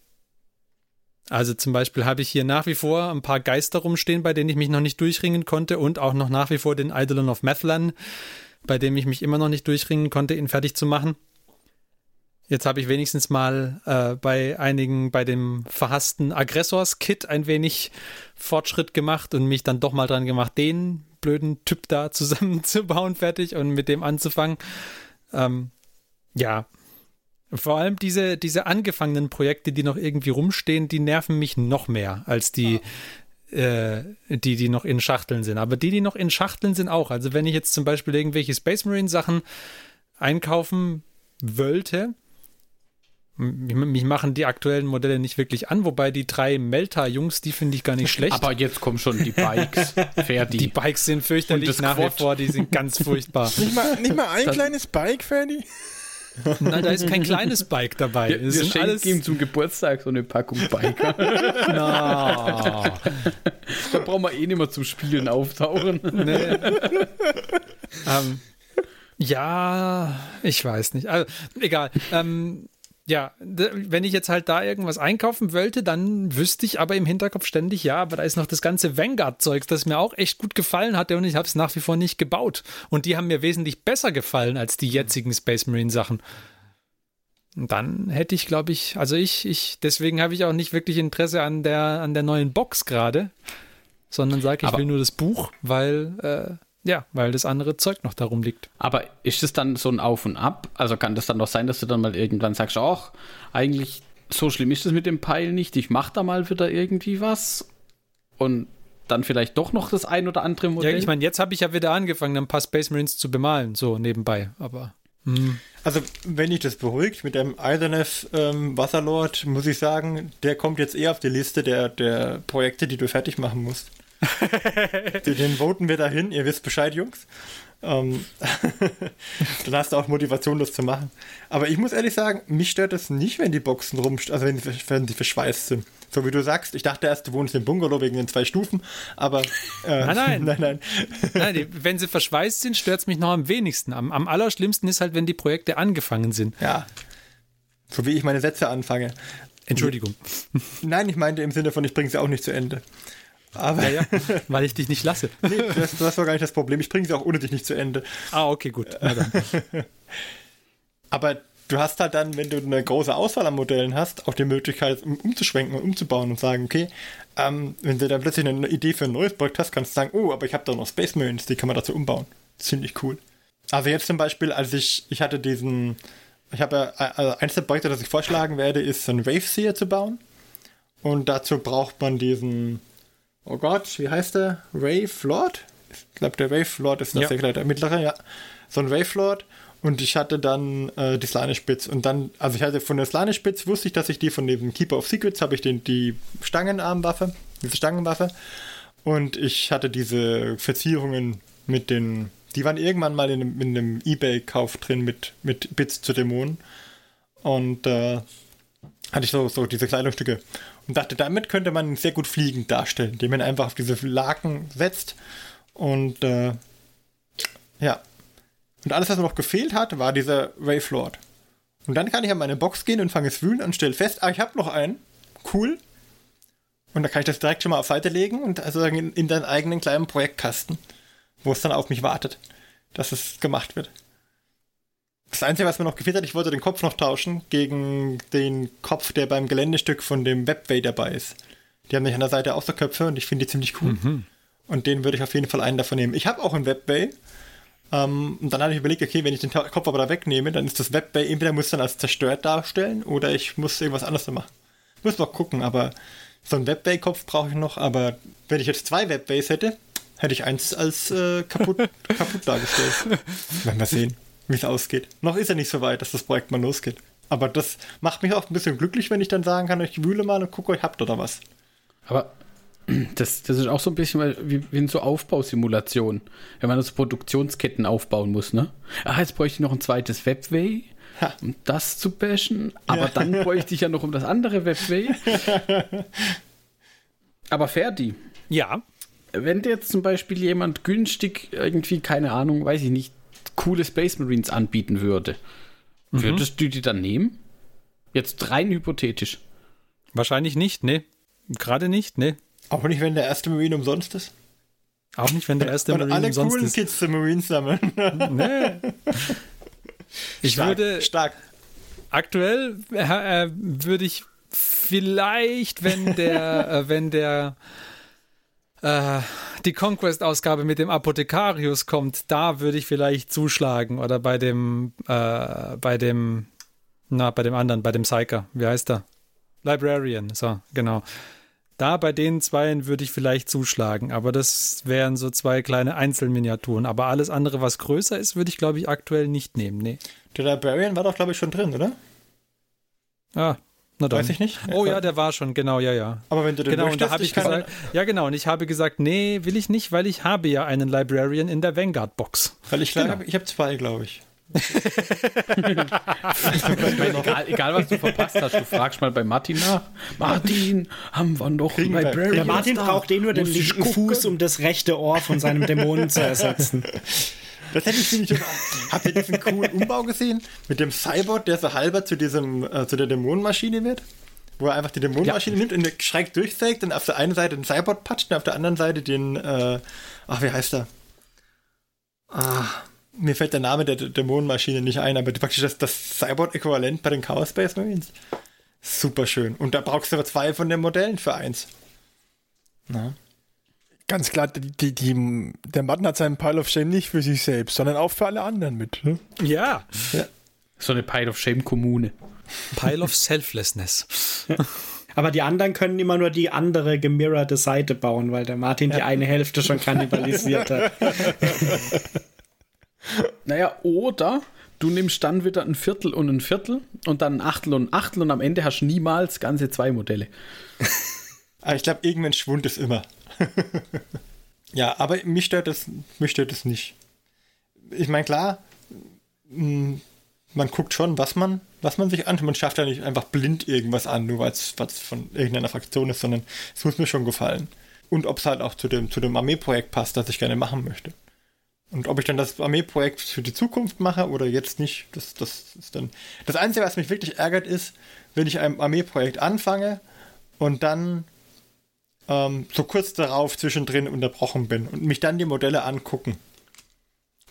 Also zum Beispiel habe ich hier nach wie vor ein paar Geister rumstehen, bei denen ich mich noch nicht durchringen konnte und auch noch nach wie vor den Eidolon of Mathlan, bei dem ich mich immer noch nicht durchringen konnte, ihn fertig zu machen. Jetzt habe ich wenigstens mal äh, bei einigen, bei dem verhassten Aggressors-Kit ein wenig Fortschritt gemacht und mich dann doch mal dran gemacht, den blöden Typ da zusammenzubauen, fertig und mit dem anzufangen. Ähm, ja. Vor allem diese, diese angefangenen Projekte, die noch irgendwie rumstehen, die nerven mich noch mehr als die, äh, die, die noch in Schachteln sind. Aber die, die noch in Schachteln sind, auch. Also wenn ich jetzt zum Beispiel irgendwelche Space Marine Sachen einkaufen wollte, Mich machen die aktuellen Modelle nicht wirklich an, wobei die drei Melta-Jungs, die finde ich gar nicht schlecht. Aber jetzt kommen schon die Bikes. Ferdi. Die Bikes sind fürchterlich nach wie vor, die sind ganz furchtbar. Nicht mal, nicht mal ein kleines Bike, Ferdi? Nein, da ist kein kleines Bike dabei. Wir, wir Es sind schenken alles ihm zum Geburtstag so eine Packung Biker. Na. da brauchen wir eh nicht mehr zum Spielen auftauchen. Nee. ähm, ja, ich weiß nicht. Also, egal. Ähm, ja, wenn ich jetzt halt da irgendwas einkaufen wollte, dann wüsste ich aber im Hinterkopf ständig, ja, aber da ist noch das ganze Vanguard-Zeugs, das mir auch echt gut gefallen hatte und ich habe es nach wie vor nicht gebaut. Und die haben mir wesentlich besser gefallen als die jetzigen Space Marine-Sachen. Dann hätte ich, glaube ich, also ich, ich, deswegen habe ich auch nicht wirklich Interesse an der, an der neuen Box gerade, sondern sage, ich Aber- will nur das Buch, weil, äh, ja, weil das andere Zeug noch darum liegt. Aber ist es dann so ein Auf und Ab? Also kann das dann doch sein, dass du dann mal irgendwann sagst, ach, eigentlich so schlimm ist es mit dem Peil nicht, ich mach da mal wieder irgendwie was und dann vielleicht doch noch das ein oder andere Modell? Ja, ich meine, jetzt habe ich ja wieder angefangen, ein paar Space Marines zu bemalen, so nebenbei, aber. hm. Also, wenn ich das beruhigt mit dem Eisenef ähm, Wasserlord, muss ich sagen, der kommt jetzt eher auf die Liste der, der Projekte, die du fertig machen musst. Den, den voten wir dahin, ihr wisst Bescheid, Jungs. Ähm, dann hast du auch Motivation, das zu machen. Aber ich muss ehrlich sagen, mich stört es nicht, wenn die Boxen rum, also wenn sie, wenn sie verschweißt sind. So wie du sagst, ich dachte erst, du wohnst im Bungalow wegen den zwei Stufen, aber äh, Nein, nein. nein, nein. Nein, die, wenn sie verschweißt sind, stört es mich noch am wenigsten. Am, am allerschlimmsten ist halt, wenn die Projekte angefangen sind. Ja. So wie ich meine Sätze anfange. Entschuldigung. Nein, ich meinte im Sinne von, ich bringe sie auch nicht zu Ende. Aber Ja, ja, weil ich dich nicht lasse. nee, das, das war gar nicht das Problem. Ich bringe sie auch ohne dich nicht zu Ende. Ah, okay, gut. Aber du hast halt dann, wenn du eine große Auswahl an Modellen hast, auch die Möglichkeit, um, umzuschwenken und umzubauen und sagen, okay, ähm, wenn du dann plötzlich eine Idee für ein neues Projekt hast, kannst du sagen, oh, aber ich habe da noch Space Marines, die kann man dazu umbauen. Ziemlich cool. Also jetzt zum Beispiel, als ich, ich hatte diesen, ich habe ja, also eins der Projekte, das ich vorschlagen werde, ist so einen Waveseer zu bauen. Und dazu braucht man diesen, oh Gott, wie heißt der? Wave Lord? Ich glaube, der Wave Lord ist das, Ja. der, der mittlere, ja. So ein Wave Lord. Und ich hatte dann äh, die Slane-Spitz. Und dann, also ich hatte von der Slane-Spitz, wusste ich, dass ich die von dem Keeper of Secrets habe ich den, die Stangenarmwaffe, diese Stangenwaffe. Und ich hatte diese Verzierungen mit den, die waren irgendwann mal in einem, in einem Ebay-Kauf drin mit, mit Bits zu Dämonen. Und äh, hatte ich so, so diese Kleidungsstücke und dachte, damit könnte man sehr gut fliegend darstellen, indem man einfach auf diese Laken setzt und äh, ja. Und alles, was mir noch gefehlt hat, war dieser Wave Lord. Und dann kann ich an meine Box gehen und fange es wühlen und stelle fest, ah, ich habe noch einen. Cool. Und dann kann ich das direkt schon mal auf Seite legen und also in, in deinen eigenen kleinen Projektkasten, wo es dann auf mich wartet, dass es gemacht wird. Das Einzige, was mir noch gefehlt hat, ich wollte den Kopf noch tauschen gegen den Kopf, der beim Geländestück von dem Webway dabei ist. Die haben nicht an der Seite auch so Köpfe und ich finde die ziemlich cool. Und den würde ich auf jeden Fall einen davon nehmen. Ich habe auch einen Webway. Ähm, und dann habe ich überlegt, okay, wenn ich den Kopf aber da wegnehme, dann ist das Webway entweder muss dann als zerstört darstellen oder ich muss irgendwas anderes machen. Muss mal gucken, aber so einen Webway-Kopf brauche ich noch. Aber wenn ich jetzt zwei Webways hätte, hätte ich eins als äh, kaputt, kaputt dargestellt. Werden wir sehen, wie es ausgeht. Noch ist ja nicht so weit, dass das Projekt mal losgeht. Aber das macht mich auch ein bisschen glücklich, wenn ich dann sagen kann, ich wühle mal und gucke, ich habt oder was. Aber das, das ist auch so ein bisschen wie, wie in so Aufbausimulationen, wenn man so Produktionsketten aufbauen muss, ne? Ah, jetzt bräuchte ich noch ein zweites Webway, Ha. um das zu bashen, aber dann bräuchte ich ja noch um das andere Webway. aber Ferdi, Ja, wenn dir jetzt zum Beispiel jemand günstig irgendwie, keine Ahnung, weiß ich nicht, coole Space Marines anbieten würde, würdest du die dann nehmen? Jetzt rein hypothetisch. wahrscheinlich nicht, ne. Gerade nicht, ne. Auch nicht, wenn der erste Marine umsonst ist. Auch nicht, wenn der erste Und Marine alle umsonst coolen ist. Kids zu Marines sammeln. Nee. Ich stark, würde stark. aktuell äh, äh, würde ich vielleicht, wenn der, äh, wenn der äh, die Conquest-Ausgabe mit dem Apothekarius kommt, da würde ich vielleicht zuschlagen oder bei dem, äh, bei dem, na, bei dem anderen, bei dem Psyker. Wie heißt er? Librarian, so, genau. Da bei den zweien würde ich vielleicht zuschlagen, aber das wären so zwei kleine Einzelminiaturen. Aber alles andere, was größer ist, würde ich, glaube ich, aktuell nicht nehmen. Nee. Der Librarian war doch, glaube ich, schon drin, oder? Ah, na dann. Weiß ich nicht. Oh ja, der war schon, genau, ja, ja. Aber wenn du den Genau, und möchtest, da habe ich kann- gesagt, ja genau, und ich habe gesagt, nee, will ich nicht, weil ich habe ja einen Librarian in der Vanguard-Box. Weil ich glaube, Genau. ich habe zwei, glaube ich. egal, egal, was du verpasst hast, du fragst mal bei Martin nach. Martin, haben wir noch wir. Librarian? Der Martin braucht eh nur den ich linken? Fuß, um das rechte Ohr von seinem Dämonen zu ersetzen. Das hätte ich ziemlich total. Habt ihr diesen coolen Umbau gesehen? Mit dem Cyborg, der so halber zu diesem, äh, zu der Dämonenmaschine wird? Wo er einfach die Dämonenmaschine nimmt und schräg durchsägt und auf der einen Seite den Cyborg patscht und auf der anderen Seite den, äh, ach, wie heißt er? Ah, mir fällt der Name der Dämonenmaschine nicht ein, aber praktisch das, das Cyborg-Äquivalent bei den Chaos Space Marines. Super schön. Und da brauchst du aber zwei von den Modellen für eins. Na? Ganz klar, die, die, die, der Martin hat seinen Pile of Shame nicht für sich selbst, sondern auch für alle anderen mit. Ne? Ja, So eine Pile of Shame Kommune. Pile of Selflessness. Aber die anderen können immer nur die andere gemirrorde Seite bauen, weil der Martin die eine Hälfte schon kannibalisiert hat. Naja, oder du nimmst dann wieder ein Viertel und ein Viertel und dann ein Achtel und ein Achtel und am Ende hast du niemals ganze zwei Modelle. Aber ich glaube, irgendwann Schwund ist immer. ja, aber mich stört das, mich stört das nicht. Ich meine, klar, mh, man guckt schon, was man, was man sich antut. Man schafft ja nicht einfach blind irgendwas an, nur weil es von irgendeiner Fraktion ist, sondern es muss mir schon gefallen. Und ob es halt auch zu dem, zu dem Armeeprojekt passt, das ich gerne machen möchte. Und ob ich dann das Armeeprojekt für die Zukunft mache oder jetzt nicht, das, das ist dann. Das Einzige, was mich wirklich ärgert, ist, wenn ich ein Armeeprojekt anfange und dann ähm, so kurz darauf zwischendrin unterbrochen bin und mich dann die Modelle angucken.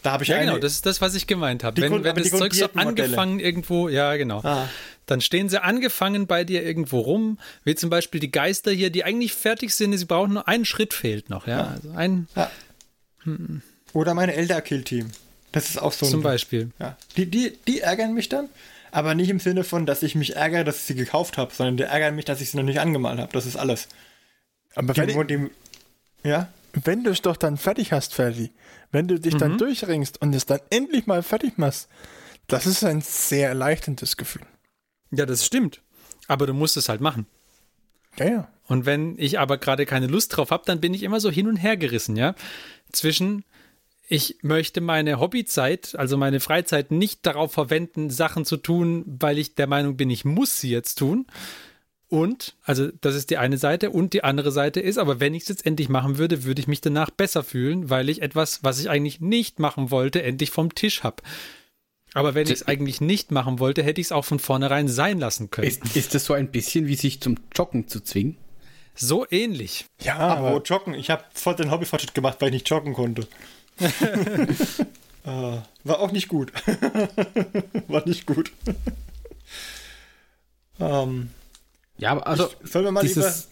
Da habe ich Ja, genau, das ist das, was ich gemeint habe. Wenn, Grund- wenn das Zeug so grundierten Modelle. angefangen irgendwo, ja, genau. Ah. Dann stehen sie angefangen bei dir irgendwo rum, wie zum Beispiel die Geister hier, die eigentlich fertig sind, sie brauchen nur einen Schritt fehlt noch, ja. Also ein, Oder meine Elder Kill Team. Das ist auch so zum ein. Beispiel. Ja. Die, die, die ärgern mich dann, aber nicht im Sinne von, dass ich mich ärgere, dass ich sie gekauft habe, sondern die ärgern mich, dass ich sie noch nicht angemalt habe. Das ist alles. Aber wenn, die, ja? wenn du es doch dann fertig hast, Ferdi, wenn du dich dann durchringst und es dann endlich mal fertig machst, das ist ein sehr erleichterndes Gefühl. Ja, das stimmt. Aber du musst es halt machen. Ja, ja. Und wenn ich aber gerade keine Lust drauf habe, dann bin ich immer so hin und her gerissen, ja. Zwischen, ich möchte meine Hobbyzeit, also meine Freizeit nicht darauf verwenden, Sachen zu tun, weil ich der Meinung bin, ich muss sie jetzt tun. Und, also das ist die eine Seite. Und die andere Seite ist, aber wenn ich es jetzt endlich machen würde, würde ich mich danach besser fühlen, weil ich etwas, was ich eigentlich nicht machen wollte, endlich vom Tisch habe. Aber wenn ich es eigentlich nicht machen wollte, hätte ich es auch von vornherein sein lassen können. Ist, ist das so ein bisschen wie sich zum Joggen zu zwingen? so ähnlich. Ja, Apropos aber Joggen. Ich habe voll den Hobbyfortschritt gemacht, weil ich nicht joggen konnte. äh, war auch nicht gut. war nicht gut. ähm, Ja, aber also sollen wir mal dieses,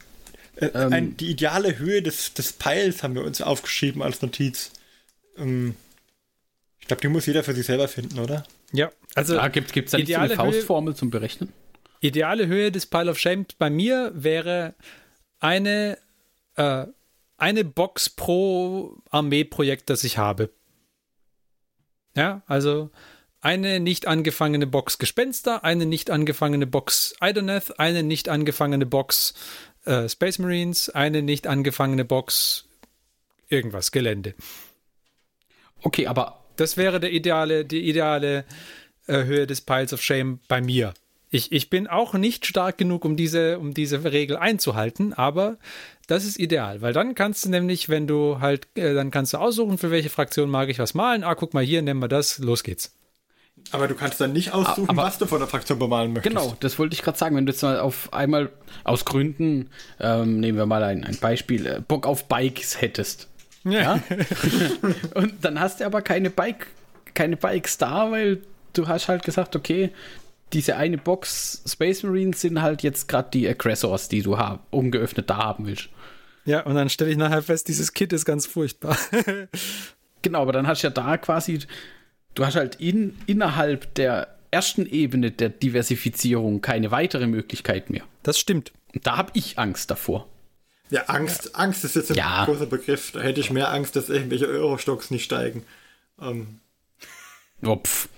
über äh, ähm, ein, die ideale Höhe des, des Peils haben wir uns aufgeschrieben als Notiz. Ähm, ich glaube, die muss jeder für sich selber finden, oder? Ja, also da gibt es da nicht so eine ideale Höhe- Faustformel zum Berechnen? Ideale Höhe des Pile of Shame bei mir wäre eine, äh, eine Box pro Armeeprojekt, das ich habe. Ja, also eine nicht angefangene Box Gespenster, eine nicht angefangene Box Idoneth, eine nicht angefangene Box äh, Space Marines, eine nicht angefangene Box irgendwas, Gelände. Okay, aber Das wäre der ideale, die ideale äh, Höhe des Piles of Shame bei mir. Ich, ich bin auch nicht stark genug, um diese, um diese Regel einzuhalten, aber das ist ideal, weil dann kannst du nämlich, wenn du halt, äh, dann kannst du aussuchen, für welche Fraktion mag ich was malen. Ah, guck mal hier, nehmen wir das, los geht's. Aber du kannst dann nicht aussuchen, Aber- was du von der Fraktion bemalen möchtest. Genau, das wollte ich gerade sagen. Wenn du jetzt mal auf einmal aus Gründen, ähm, nehmen wir mal ein, ein Beispiel, äh, Bock auf Bikes hättest. Ja. Und dann hast du aber keine Bike, keine Bikes da, weil du hast halt gesagt, okay, diese eine Box Space Marines sind halt jetzt gerade die Aggressors, die du hab, ungeöffnet da haben willst. Ja, und dann stelle ich nachher fest, dieses Kit ist ganz furchtbar. Genau, aber dann hast du ja da quasi, du hast halt in, innerhalb der ersten Ebene der Diversifizierung keine weitere Möglichkeit mehr. Das stimmt. Da habe ich Angst davor. Ja, Angst, Angst ist jetzt ein Ja. großer Begriff. Da hätte ich mehr Angst, dass irgendwelche Eurostocks nicht steigen. Ähm, Oh, pff.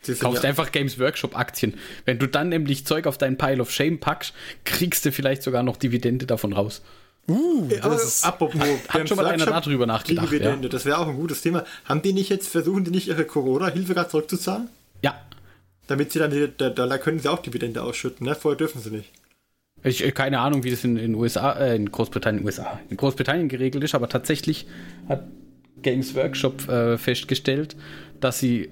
Sind Kaufst ja- einfach Games Workshop Aktien. Wenn du dann nämlich Zeug auf deinen Pile of Shame packst, kriegst du vielleicht sogar noch Dividende davon raus. Aber apropos, Hat schon mal einer darüber nachgedacht, Die Dividende, das wäre auch ein gutes Thema. Haben die nicht jetzt, versuchen die nicht ihre Corona-Hilfe gerade zurückzuzahlen? Ja. Damit sie dann da, da können sie auch Dividende ausschütten, ne? Vorher dürfen sie nicht. Ich äh, keine Ahnung, wie das in den USA, äh, in Großbritannien, USA, in Großbritannien geregelt ist, aber tatsächlich hat Games Workshop äh, festgestellt, dass sie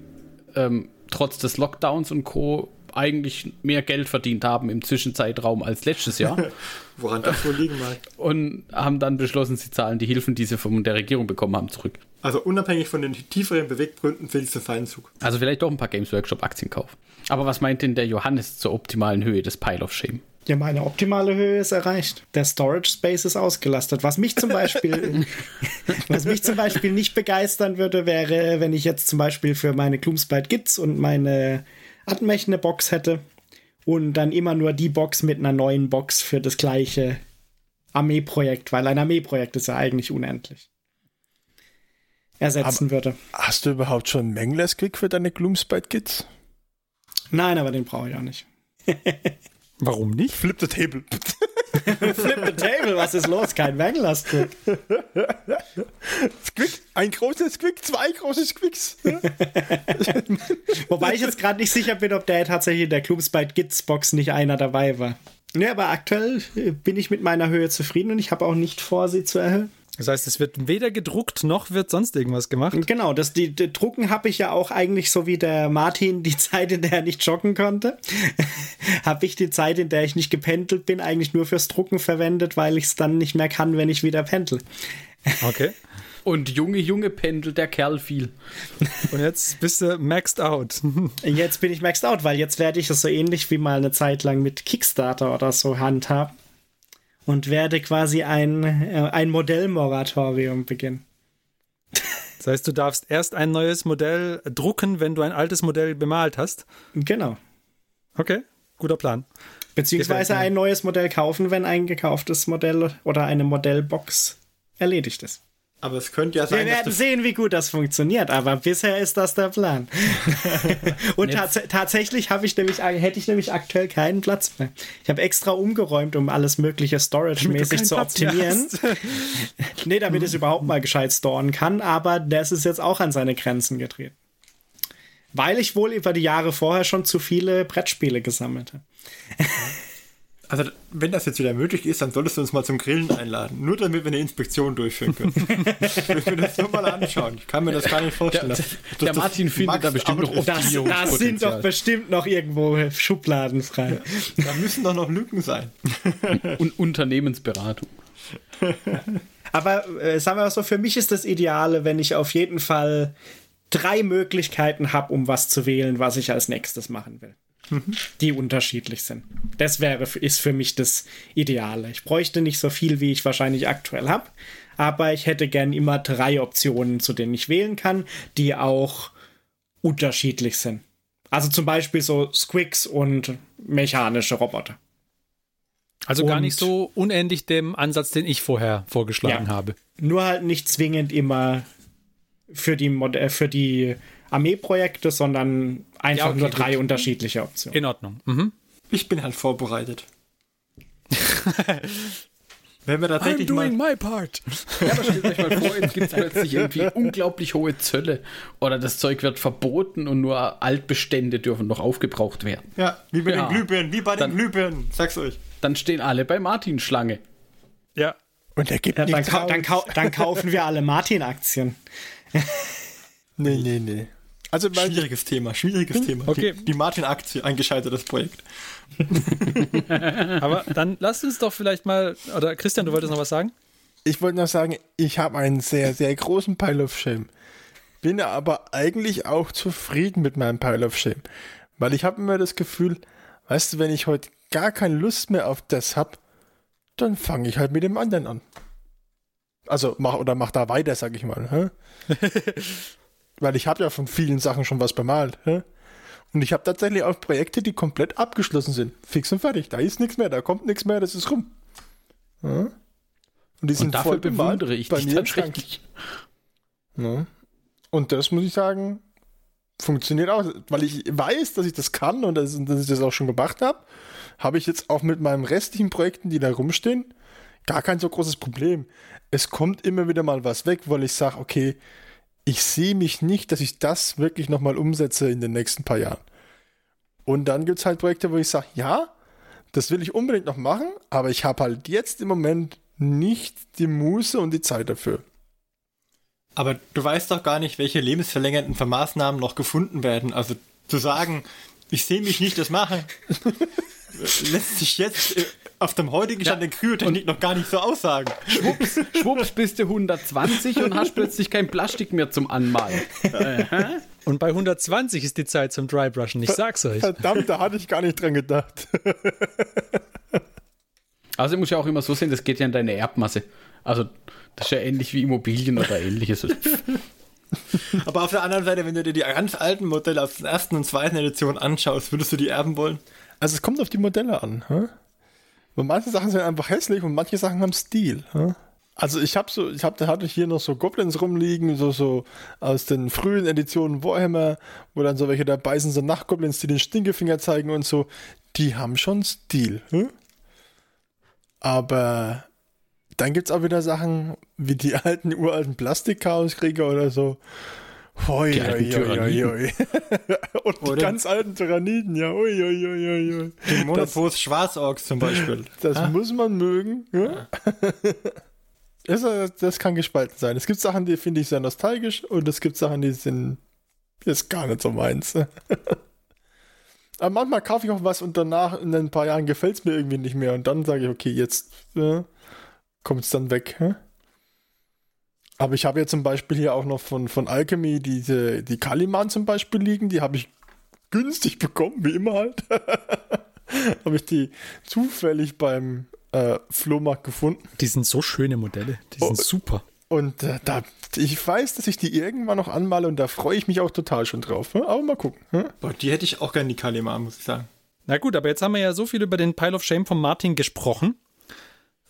ähm, trotz des Lockdowns und Co. eigentlich mehr Geld verdient haben im Zwischenzeitraum als letztes Jahr Woran das wohl liegen mag. und haben dann beschlossen, sie zahlen die Hilfen, die sie von der Regierung bekommen haben, zurück. Also unabhängig von den tieferen Beweggründen finde ich es ein feinen Zug. Also vielleicht doch ein paar Games Workshop Aktien kaufen. Aber was meint denn der Johannes zur optimalen Höhe des Pile of Shame? Ja, meine optimale Höhe ist erreicht. Der Storage Space ist ausgelastet. Was mich zum Beispiel, was mich zum Beispiel nicht begeistern würde, wäre, wenn ich jetzt zum Beispiel für meine Gloomspite Gits und meine Atmech eine Box hätte und dann immer nur die Box mit einer neuen Box für das gleiche Armeeprojekt, weil ein Armeeprojekt ist ja eigentlich unendlich. Ersetzen würde. Hast du überhaupt schon Mengless Quick für deine Gloomspite Kits? Nein, aber den brauche ich auch nicht. Warum nicht? Flip the table. Flip the table, was ist los? Kein Menglast. Squick, ein großes Quick, zwei große Quicks. Wobei ich jetzt gerade nicht sicher bin, ob der tatsächlich in der Clubspite Gits Box nicht einer dabei war. Ne, aber aktuell äh, bin ich mit meiner Höhe zufrieden und ich habe auch nicht vor, sie zu erhöhen. Das heißt, es wird weder gedruckt noch wird sonst irgendwas gemacht. Genau, das die, die Drucken habe ich ja auch eigentlich so wie der Martin die Zeit, in der er nicht joggen konnte, habe ich die Zeit, in der ich nicht gependelt bin, eigentlich nur fürs Drucken verwendet, weil ich es dann nicht mehr kann, wenn ich wieder pendel. Okay. Und Junge, Junge pendelt der Kerl viel. Und jetzt bist du maxed out. Jetzt bin ich maxed out, weil jetzt werde ich es so ähnlich wie mal eine Zeit lang mit Kickstarter oder so handhaben und werde quasi ein, äh, ein Modellmoratorium beginnen. Das heißt, du darfst erst ein neues Modell drucken, wenn du ein altes Modell bemalt hast. Genau. Okay, guter Plan. Beziehungsweise ein neues Modell kaufen, wenn ein gekauftes Modell oder eine Modellbox erledigt ist. Aber es könnte ja Wir sein, dass werden sehen, wie gut das funktioniert, aber bisher ist das der Plan. Und tats tatsächlich habe ich nämlich, hätte ich nämlich aktuell keinen Platz mehr. Ich habe extra umgeräumt, um alles mögliche storage-mäßig zu Platz optimieren. nee, damit es überhaupt mal gescheit storen kann, aber das ist jetzt auch an seine Grenzen getreten. Weil ich wohl über die Jahre vorher schon zu viele Brettspiele gesammelt habe. Also, wenn das jetzt wieder möglich ist, dann solltest du uns mal zum Grillen einladen. Nur damit wir eine Inspektion durchführen können. ich will mir das nur mal anschauen. Ich kann mir das gar nicht vorstellen. Der, dass- der das Martin findet Max da bestimmt noch. Das, das sind doch bestimmt noch irgendwo Schubladen frei. Da müssen doch noch Lücken sein. Und Unternehmensberatung. Aber äh, sagen wir mal so, für mich ist das Ideale, wenn ich auf jeden Fall drei Möglichkeiten habe, um was zu wählen, was ich als nächstes machen will. Die unterschiedlich sind. Das wäre ist für mich das Ideale. Ich bräuchte nicht so viel, wie ich wahrscheinlich aktuell habe, aber ich hätte gern immer drei Optionen, zu denen ich wählen kann, die auch unterschiedlich sind. Also zum Beispiel so Squicks und mechanische Roboter. Also gar Und- nicht so unähnlich dem Ansatz, den ich vorher vorgeschlagen Ja. habe. Nur halt nicht zwingend immer für die, Mod äh, für die Armeeprojekte, sondern einfach Ja, okay, nur gut. drei unterschiedliche Optionen. In Ordnung. Mhm. Ich bin halt vorbereitet. Wenn wir tatsächlich mal. my part. Ja, aber stellt euch mal vor, jetzt gibt es plötzlich irgendwie unglaublich hohe Zölle oder das Zeug wird verboten und nur Altbestände dürfen noch aufgebraucht werden. Ja, wie bei Ja. den Glühbirnen, wie bei den Dann- Glühbirnen. Sag's euch. Dann stehen alle bei Martin Schlange. Ja. Und er gibt Ja, dann, nichts kau dann, kau dann kaufen wir alle Martin-Aktien. Nee, nee, nee. Also, Schwieriges Thema, schwieriges Thema. Okay. Die, die Martin-Aktie, ein gescheitertes Projekt. Aber dann lasst uns doch vielleicht mal, oder Christian, du wolltest noch was sagen? ich wollte noch sagen, ich habe einen sehr, sehr großen Pile of Shame. Bin aber eigentlich auch zufrieden mit meinem Pile of Shame. Weil ich habe immer das Gefühl, weißt du, wenn ich heute gar keine Lust mehr auf das hab, dann fange ich halt mit dem anderen an. Also mach oder mach da weiter, sag ich mal. Weil ich habe ja von vielen Sachen schon was bemalt. Hä? Und ich habe tatsächlich auch Projekte, die komplett abgeschlossen sind. Fix und fertig. Da ist nichts mehr, da kommt nichts mehr, das ist rum. Ja? Und die sind Und dafür voll bemalt bewundere ich bei dich tatsächlich. Ja. Und das muss ich sagen, funktioniert auch, weil ich weiß, dass ich das kann und dass, dass ich das auch schon gemacht habe, habe ich jetzt auch mit meinen restlichen Projekten, die da rumstehen, gar kein so großes Problem. Es kommt immer wieder mal was weg, weil ich sage, okay, ich sehe mich nicht, dass ich das wirklich nochmal umsetze in den nächsten paar Jahren. Und dann gibt es halt Projekte, wo ich sage, ja, das will ich unbedingt noch machen, aber ich habe halt jetzt im Moment nicht die Muße und die Zeit dafür. Aber du weißt doch gar nicht, welche lebensverlängernden Maßnahmen noch gefunden werden. Also zu sagen, ich sehe mich nicht das machen, lässt sich jetzt äh, auf dem heutigen Stand ja, der Kryotechnik noch gar nicht so aussagen. Schwupps, schwupps bist du 120 und hast plötzlich kein Plastik mehr zum Anmalen. und bei 120 ist die Zeit zum Drybrushen, ich sag's euch. Verdammt, da hatte ich gar nicht dran gedacht. Also muss ja auch immer so sehen, das geht ja in deine Erbmasse. Also das ist ja ähnlich wie Immobilien oder ähnliches. Aber auf der anderen Seite, wenn du dir die ganz alten Modelle aus der ersten und zweiten Edition anschaust, würdest du die erben wollen? Also es kommt auf die Modelle an. Hä? Und manche Sachen sind einfach hässlich und manche Sachen haben Stil. Hä? Also ich habe so, ich habe, da hatte ich hier noch so Goblins rumliegen, so so aus den frühen Editionen Warhammer, wo dann so welche dabei sind, so Nachtgoblins, die den Stinkefinger zeigen und so. Die haben schon Stil. Hä? Aber dann gibt es auch wieder Sachen wie die alten, uralten Plastikchaoskrieger oder so. Hoi, die hoi, hoi, hoi, Und oder die ganz alten Tyranniden, ja. Ui, ui, ui, ui. Den Monopos Schwarzorks zum Beispiel. Das ah. muss man mögen. Ja? das, das kann gespalten sein. Es gibt Sachen, die finde ich sehr nostalgisch und es gibt Sachen, die sind ist gar nicht so meins. Aber manchmal kaufe ich auch was und danach in ein paar Jahren gefällt es mir irgendwie nicht mehr und dann sage ich, okay, jetzt äh, kommt es dann weg. Hä? Aber ich habe ja zum Beispiel hier auch noch von, von Alchemy diese, die Kaliman zum Beispiel liegen, die habe ich günstig bekommen, wie immer halt. habe ich die zufällig beim äh, Flohmarkt gefunden. Die sind so schöne Modelle, die sind oh, super. Und äh, da, ich weiß, dass ich die irgendwann noch anmale und da freue ich mich auch total schon drauf. Ne? Aber mal gucken. Ne? Boah, die hätte ich auch gerne, die Kaliman, muss ich sagen. Na gut, aber jetzt haben wir ja so viel über den Pile of Shame von Martin gesprochen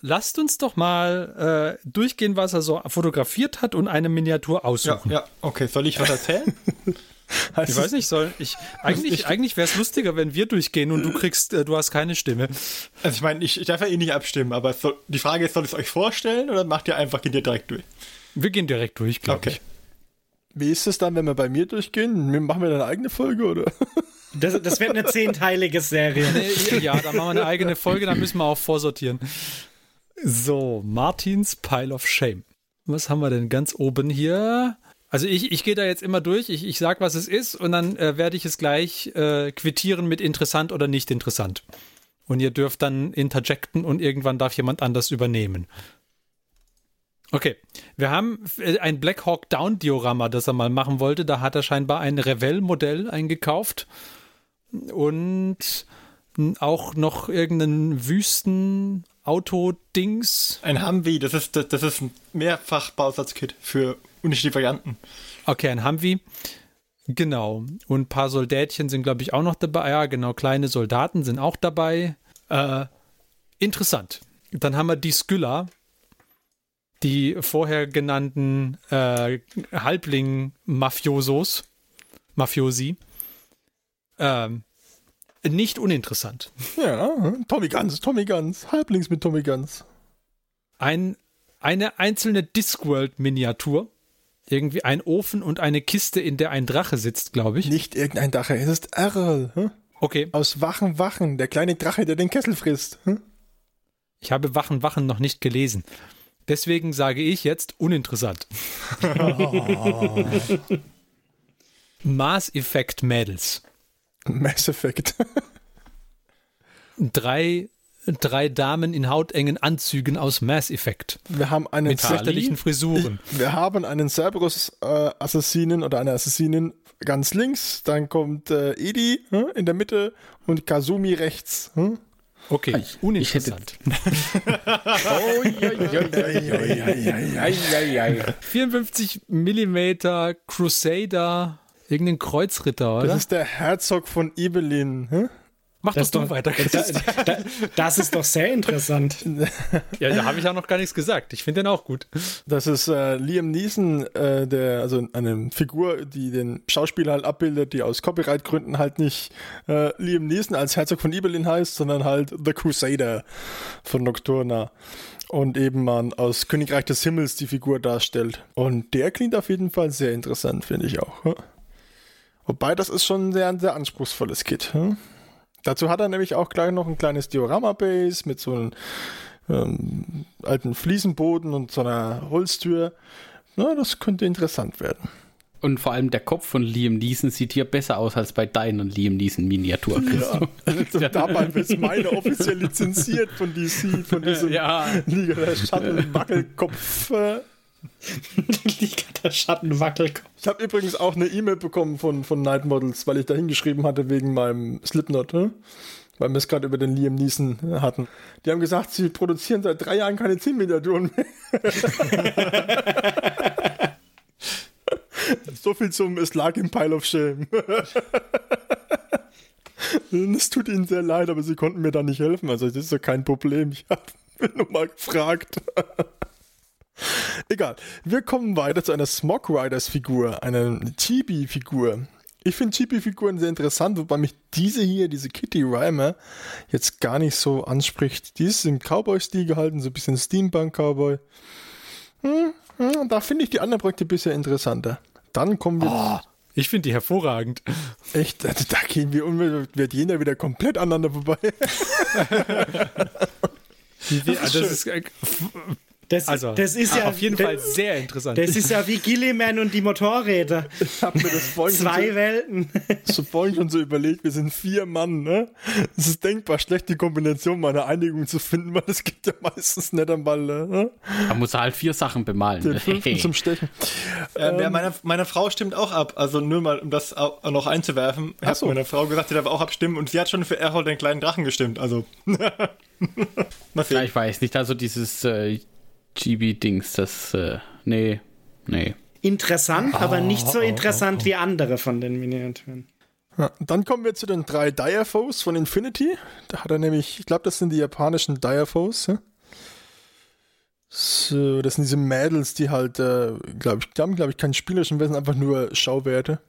lasst uns doch mal äh, durchgehen, was er so fotografiert hat und eine Miniatur aussuchen. Ja, ja. okay. Soll ich was erzählen? ich weiß nicht, soll ich. Eigentlich, eigentlich wäre es lustiger, wenn wir durchgehen und du kriegst, äh, du hast keine Stimme. Also ich meine, ich, ich, darf ja eh nicht abstimmen, aber soll, die Frage ist, soll ich es euch vorstellen oder macht ihr einfach, geht ihr direkt durch? Wir gehen direkt durch, glaube okay. ich. Wie ist es dann, wenn wir bei mir durchgehen? Machen wir dann eine eigene Folge, oder? Das, das wird eine zehnteilige Serie. ja, dann machen wir eine eigene Folge, dann müssen wir auch vorsortieren. So, Martins Pile of Shame. Was haben wir denn ganz oben hier? Also ich, ich gehe da jetzt immer durch, ich, ich sag, was es ist und dann äh, werde ich es gleich äh, quittieren mit interessant oder nicht interessant. Und ihr dürft dann interjecten und irgendwann darf jemand anders übernehmen. Okay, wir haben äh, ein Black Hawk Down Diorama, das er mal machen wollte. Da hat er scheinbar ein Revell-Modell eingekauft und auch noch irgendeinen Wüsten Auto-Dings. Ein Humvee, das ist, das, das ist ein Mehrfach-Bausatzkit für unterschiedliche Varianten. Okay, ein Humvee. Genau. Und ein paar Soldätchen sind, glaube ich, auch noch dabei. Ja, genau, kleine Soldaten sind auch dabei. Äh, interessant. Dann haben wir die Skylla, die vorher genannten äh, Halbling-Mafiosos, Mafiosi. Ähm, nicht uninteressant. Ja, Tommy Guns, Tommy Guns, Halblings mit Tommy Guns. Ein, eine einzelne Discworld-Miniatur. Irgendwie ein Ofen und eine Kiste, in der ein Drache sitzt, glaube ich. Nicht irgendein Drache, es ist Erl. Hm? Okay. Aus Wachen, Wachen, der kleine Drache, der den Kessel frisst. Hm? Ich habe Wachen, Wachen noch nicht gelesen. Deswegen sage ich jetzt uninteressant. Oh. Mass Effect Mädels. Mass Effect. drei, drei Damen in hautengen Anzügen aus Mass Effect. Wir haben einen mit fürchterlichen Frisuren. Wir haben einen Cerberus-Assassinen äh, oder eine Assassinin ganz links. Dann kommt äh, Edi hm, in der Mitte und Kazumi rechts. Hm? Okay, ich, uninteressant. oh, ja, 54 Millimeter Crusader Irgendein Kreuzritter, oder? Das ist der Herzog von Ibelin. Hm? Mach Das, doch weiter. da, da, das ist doch sehr interessant. ja, da habe ich ja noch gar nichts gesagt. Ich finde den auch gut. Das ist äh, Liam Neeson, äh, der, also eine Figur, die den Schauspieler halt abbildet, die aus Copyright-Gründen halt nicht äh, Liam Neeson als Herzog von Ibelin heißt, sondern halt The Crusader von Nocturna. Und eben man aus Königreich des Himmels die Figur darstellt. Und der klingt auf jeden Fall sehr interessant, finde ich auch. ja. Wobei, das ist schon ein sehr, sehr anspruchsvolles Kit. hm? Dazu hat er nämlich auch gleich noch ein kleines Diorama-Base mit so einem ähm, alten Fliesenboden und so einer Holztür. Na, das könnte interessant werden. Und vor allem der Kopf von Liam Neeson sieht hier besser aus als bei deinen Liam Neeson Miniatur. Ja. Dabei ist meine offiziell lizenziert von DC, von diesem Ja. Liga der Schatten Wackelkopf. äh. Liga der Schattenwackelkopf. Ich habe übrigens auch eine E-Mail bekommen von, von Night Models, weil ich da hingeschrieben hatte wegen meinem Slipknot, ne? weil wir es gerade über den Liam Neeson äh, hatten. Die haben gesagt, sie produzieren seit drei Jahren keine 10 Miniaturen mehr. so viel zum Es lag im Pile of Shame. Es tut ihnen sehr leid, aber sie konnten mir da nicht helfen. Also das ist ja kein Problem. Ich habe nur mal gefragt. Egal. Wir kommen weiter zu einer Smog Riders Figur, einer Chibi Figur. Ich finde Chibi Figuren sehr interessant, wobei mich diese hier, diese Kitty Rhymer, jetzt gar nicht so anspricht. Die ist im Cowboy-Stil gehalten, so ein bisschen Steampunk-Cowboy. Hm, hm, da finde ich die anderen Projekte bisher interessanter. Dann kommen wir. Ich finde die hervorragend. Echt, also da gehen wir unbedingt, wird jeder wieder komplett aneinander vorbei. Das ist, äh, Das, also, das ist ja auf jeden das, Fall sehr interessant. Das ist ja wie Gilliman und die Motorräder. Ich habe mir das vorhin Zwei so, Welten. so vorhin schon so überlegt, wir sind vier Mann, ne? Es ist denkbar schlecht, die Kombination meiner Einigung zu finden, weil es gibt ja meistens nicht einmal ne? Da muss er halt vier Sachen bemalen. den fünften zum Stechen. Äh, ja, meine, meine Frau stimmt auch ab. Also nur mal, um das auch noch einzuwerfen. Ich so. meine Frau gesagt, sie darf auch abstimmen und sie hat schon für Errol den kleinen Drachen gestimmt. Also. Ja, ich weiß nicht, also dieses äh, GB-Dings, das, äh, nee, nee. Interessant, aber nicht so interessant wie andere von den Miniaturen. Ja, dann kommen wir zu den drei Direfoes von Infinity. Da hat er nämlich, ich glaube, das sind die japanischen Direfoes. Ja? So, das sind diese Mädels, die halt, äh, glaube ich, die haben, glaube ich, keinen spielerischen Wesen, einfach nur Schauwerte.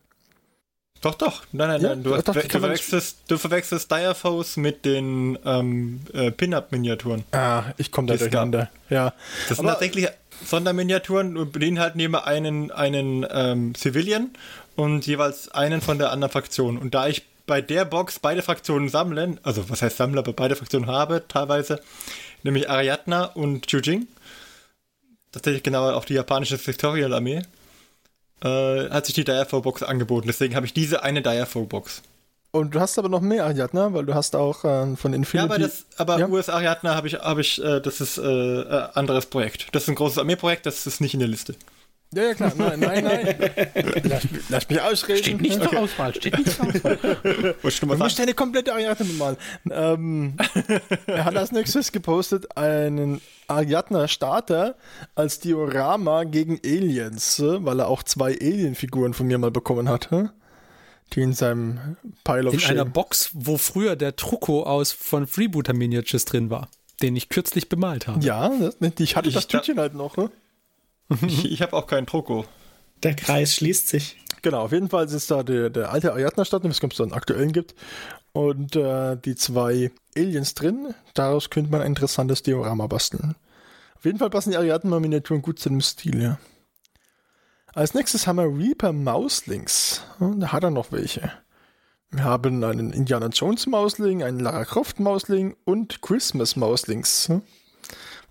Doch, doch. Nein, nein, Ja? nein. Du, hast, Doch, du, verwechselst, du verwechselst Direfoes mit den ähm, äh, Pin-Up-Miniaturen. Ah, ich komme da durcheinander. Ja. Das sind Aber- tatsächlich Sonderminiaturen und beinhalten immer einen, einen ähm, Civilian und jeweils einen von der anderen Fraktion. Und da ich bei der Box beide Fraktionen sammle, also was heißt sammle, aber beide Fraktionen habe teilweise, nämlich Ariadna und Jujing, tatsächlich genauer auch die japanische Sectorial Armee, äh, hat sich die Direfo-Box angeboten. Deswegen habe ich diese eine Direfo-Box. Und du hast aber noch mehr Ariadna, weil du hast auch äh, von Infinity. Ja, aber, das, aber Ja. US Ariadna habe ich, habe ich, äh, das ist äh, äh, anderes Projekt. Das ist ein großes Armeeprojekt, das ist nicht in der Liste. Ja, ja, klar. Nein, nein, nein. lass, mich- lass mich ausreden. Steht nicht zur Auswahl, steht nicht zur Auswahl. Du musst sagen? eine komplette Ariadne bemalen. Ähm, er hat als nächstes gepostet einen Ariadna-Starter als Diorama gegen Aliens, äh, weil er auch zwei Alien-Figuren von mir mal bekommen hat, äh, die in seinem Pile of In einer Shame. Box, wo früher der Trucco aus von Freebooter Miniatures drin war, den ich kürzlich bemalt habe. Ja, das, ich hatte Ich das da- Tütchen halt noch. Ne? Ich, ich habe auch keinen Troko. Der Kreis schließt sich. Genau, auf jeden Fall ist da der, der alte Ariadna-Starter, was es einen aktuellen gibt. Und äh, die zwei Aliens drin. Daraus könnte man ein interessantes Diorama basteln. Auf jeden Fall passen die Ariadna-Miniaturen gut zu dem Stil, ja. Als nächstes haben wir Reaper Mauslings. Hm, Da hat er noch welche. Wir haben einen Indiana Jones Mausling, einen Lara Croft Mausling und Christmas Mauslings.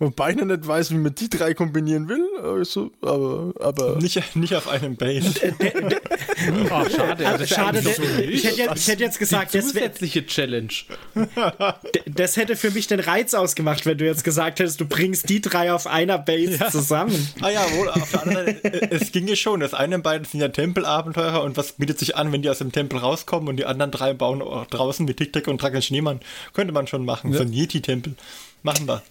Wobei ich noch nicht weiß, wie man die drei kombinieren will. Also, aber, aber Nicht, nicht auf einem Base. Oh, schade. Also, schade, so ich, hätte jetzt, ich hätte jetzt gesagt, die das, wär, zusätzliche Challenge. das hätte für mich den Reiz ausgemacht, wenn du jetzt gesagt hättest, du bringst die drei auf einer Base zusammen. Ah ja, wohl, auf der anderen Seite, äh, es ginge schon. Das eine beiden sind ja Tempelabenteurer und was bietet sich an, wenn die aus dem Tempel rauskommen und die anderen drei bauen auch draußen wie Tic-Tac und Dragon Schneemann. Könnte man schon machen. So ein Yeti-Tempel. Machen wir.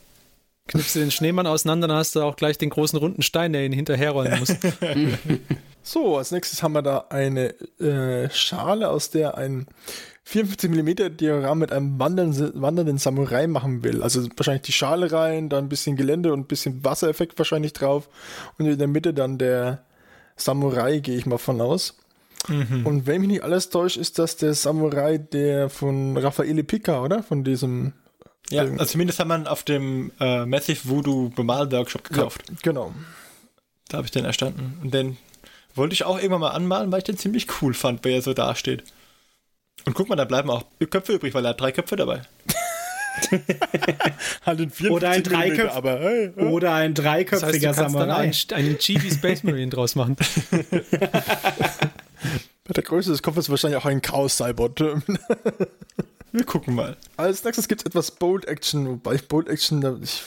Knippst du den Schneemann auseinander, dann hast du auch gleich den großen runden Stein, der ihn hinterherrollen muss. So, als nächstes haben wir da eine äh, Schale, aus der ein 54 mm Diagramm mit einem wandernden, wandernden Samurai machen will. Also wahrscheinlich die Schale rein, dann ein bisschen Gelände und ein bisschen Wassereffekt wahrscheinlich drauf und in der Mitte dann der Samurai, gehe ich mal von aus. Und wenn mich nicht alles täuscht, ist das der Samurai, der von Raffaele Pica, oder? Von diesem. Ja, also zumindest hat man auf dem äh, Massive Voodoo Bemal-Workshop gekauft. Genau. Da habe ich den erstanden. Und den wollte ich auch irgendwann mal anmalen, weil ich den ziemlich cool fand, wie er so dasteht. Und guck mal, da bleiben auch Köpfe übrig, weil er hat drei Köpfe dabei. Halt in 54 Oder ein Dreiköpf- aber hey, hey. Oder ein Das heißt, dreiköpfiger du kannst dann Samurai. einen, einen Chibi Space Marine draus machen. Bei der Größe des Kopfes wahrscheinlich auch ein Chaos-Cybot. Wir gucken mal. Als nächstes gibt es etwas Bold Action, wobei ich Bold Action, ich,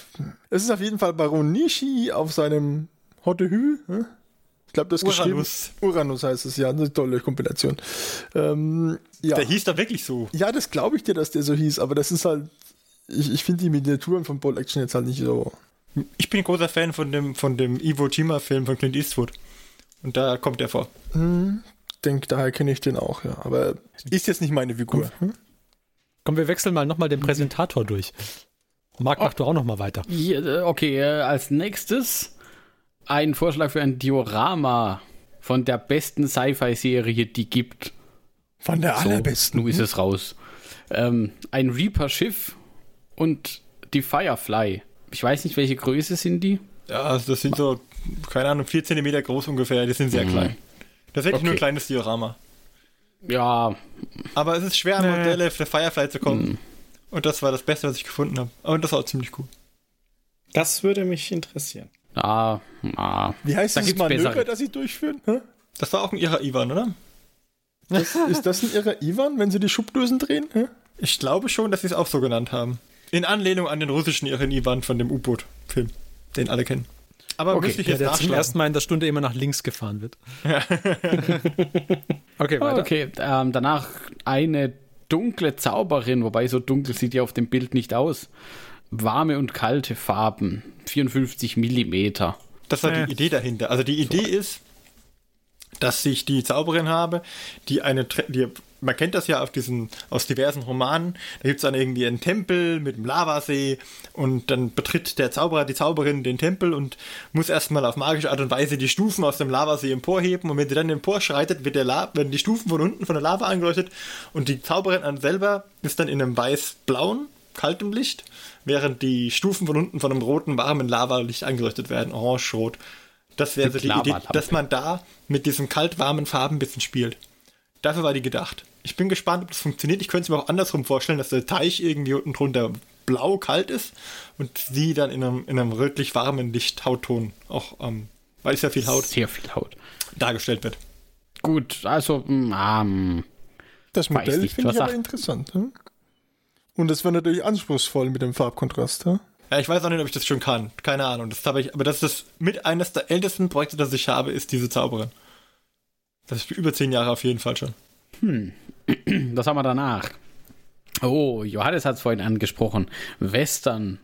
es ist auf jeden Fall Baron Nishi auf seinem Hotehü. hm? Ich glaube, das ist Uranus. geschrieben. Uranus heißt es, ja, eine tolle Kombination. Ähm, ja. Der hieß da wirklich so. ja, das glaube ich dir, dass der so hieß, aber das ist halt, ich, ich finde die Miniaturen von Bold Action jetzt halt nicht so. Ich bin ein großer Fan von dem, von dem Iwo Jima-Film von Clint Eastwood. Und da kommt er vor. Denk, daher kenne ich den auch, ja. Aber ist jetzt nicht meine Figur. Hm? Komm, wir wechseln mal nochmal den Präsentator durch. Marc, mach du auch nochmal weiter. Ja, äh, okay, äh, als nächstes ein Vorschlag für ein Diorama von der besten Sci-Fi-Serie, die gibt. Von der So, allerbesten. nun ist es raus. Ähm, ein Reaper-Schiff und die Firefly. Ich weiß nicht, welche Größe sind die? Ja, also das sind so, keine Ahnung, 4 cm groß ungefähr. Die sind sehr klein. Das ist wirklich nur ein Okay. kleines Diorama. Ja, Aber es ist schwer, an Nee. Modelle für Firefly zu kommen. Und das war das Beste, was ich gefunden habe. Aber das war auch ziemlich cool. Das würde mich interessieren. ah, ah. Wie heißt Da gibt's Manöver, bessere. das sie durchführen? Hä? Das war auch ein ihrer Ivan, oder? Das, ist das ein ihrer Ivan, wenn sie die Schubdösen drehen? Hä? Ich glaube schon, dass sie es auch so genannt haben. In Anlehnung an den russischen ihren Ivan von dem U-Boot-Film, den alle kennen. Aber Okay, müsste ich Der, jetzt der zum ersten Mal in der Stunde immer nach links gefahren wird. okay, weiter. Okay, ähm, danach eine dunkle Zauberin, wobei so dunkel sieht die auf dem Bild nicht aus. Warme und kalte Farben, 54 Millimeter. Das war Äh. die Idee dahinter. Also die Idee ist, dass ich die Zauberin habe, die eine, Tre- die, man kennt das ja auf diesen, aus diversen Romanen, da gibt es dann irgendwie einen Tempel mit einem Lavasee und dann betritt der Zauberer, die Zauberin den Tempel und muss erstmal auf magische Art und Weise die Stufen aus dem Lavasee emporheben und wenn sie dann emporschreitet, wird der La werden die Stufen von unten von der Lava angeleuchtet und die Zauberin an selber ist dann in einem weiß-blauen, kaltem Licht, während die Stufen von unten von einem roten, warmen Lavalicht angeleuchtet werden, orange-rot. Das wäre so die Idee, dass man da mit diesen kalt-warmen Farben ein bisschen spielt. Dafür war die gedacht. Ich bin gespannt, ob das funktioniert. Ich könnte es mir auch andersrum vorstellen, dass der Teich irgendwie unten drunter blau kalt ist und sie dann in einem, in einem rötlich warmen Licht Hautton auch, ähm, weil es ja viel Haut Sehr viel Haut. dargestellt wird. Gut, also, mm, ähm, Das Modell finde ich aber sagt- interessant. Hm? Und das war natürlich anspruchsvoll mit dem Farbkontrast. Hm? Ja, ich weiß auch nicht, ob ich das schon kann. Keine Ahnung. Das habe ich, aber das ist das mit eines der ältesten Projekte, das ich habe, ist diese Zauberin. Das ist über zehn Jahre auf jeden Fall schon. was haben wir danach? Oh, Johannes hat es vorhin angesprochen. Western.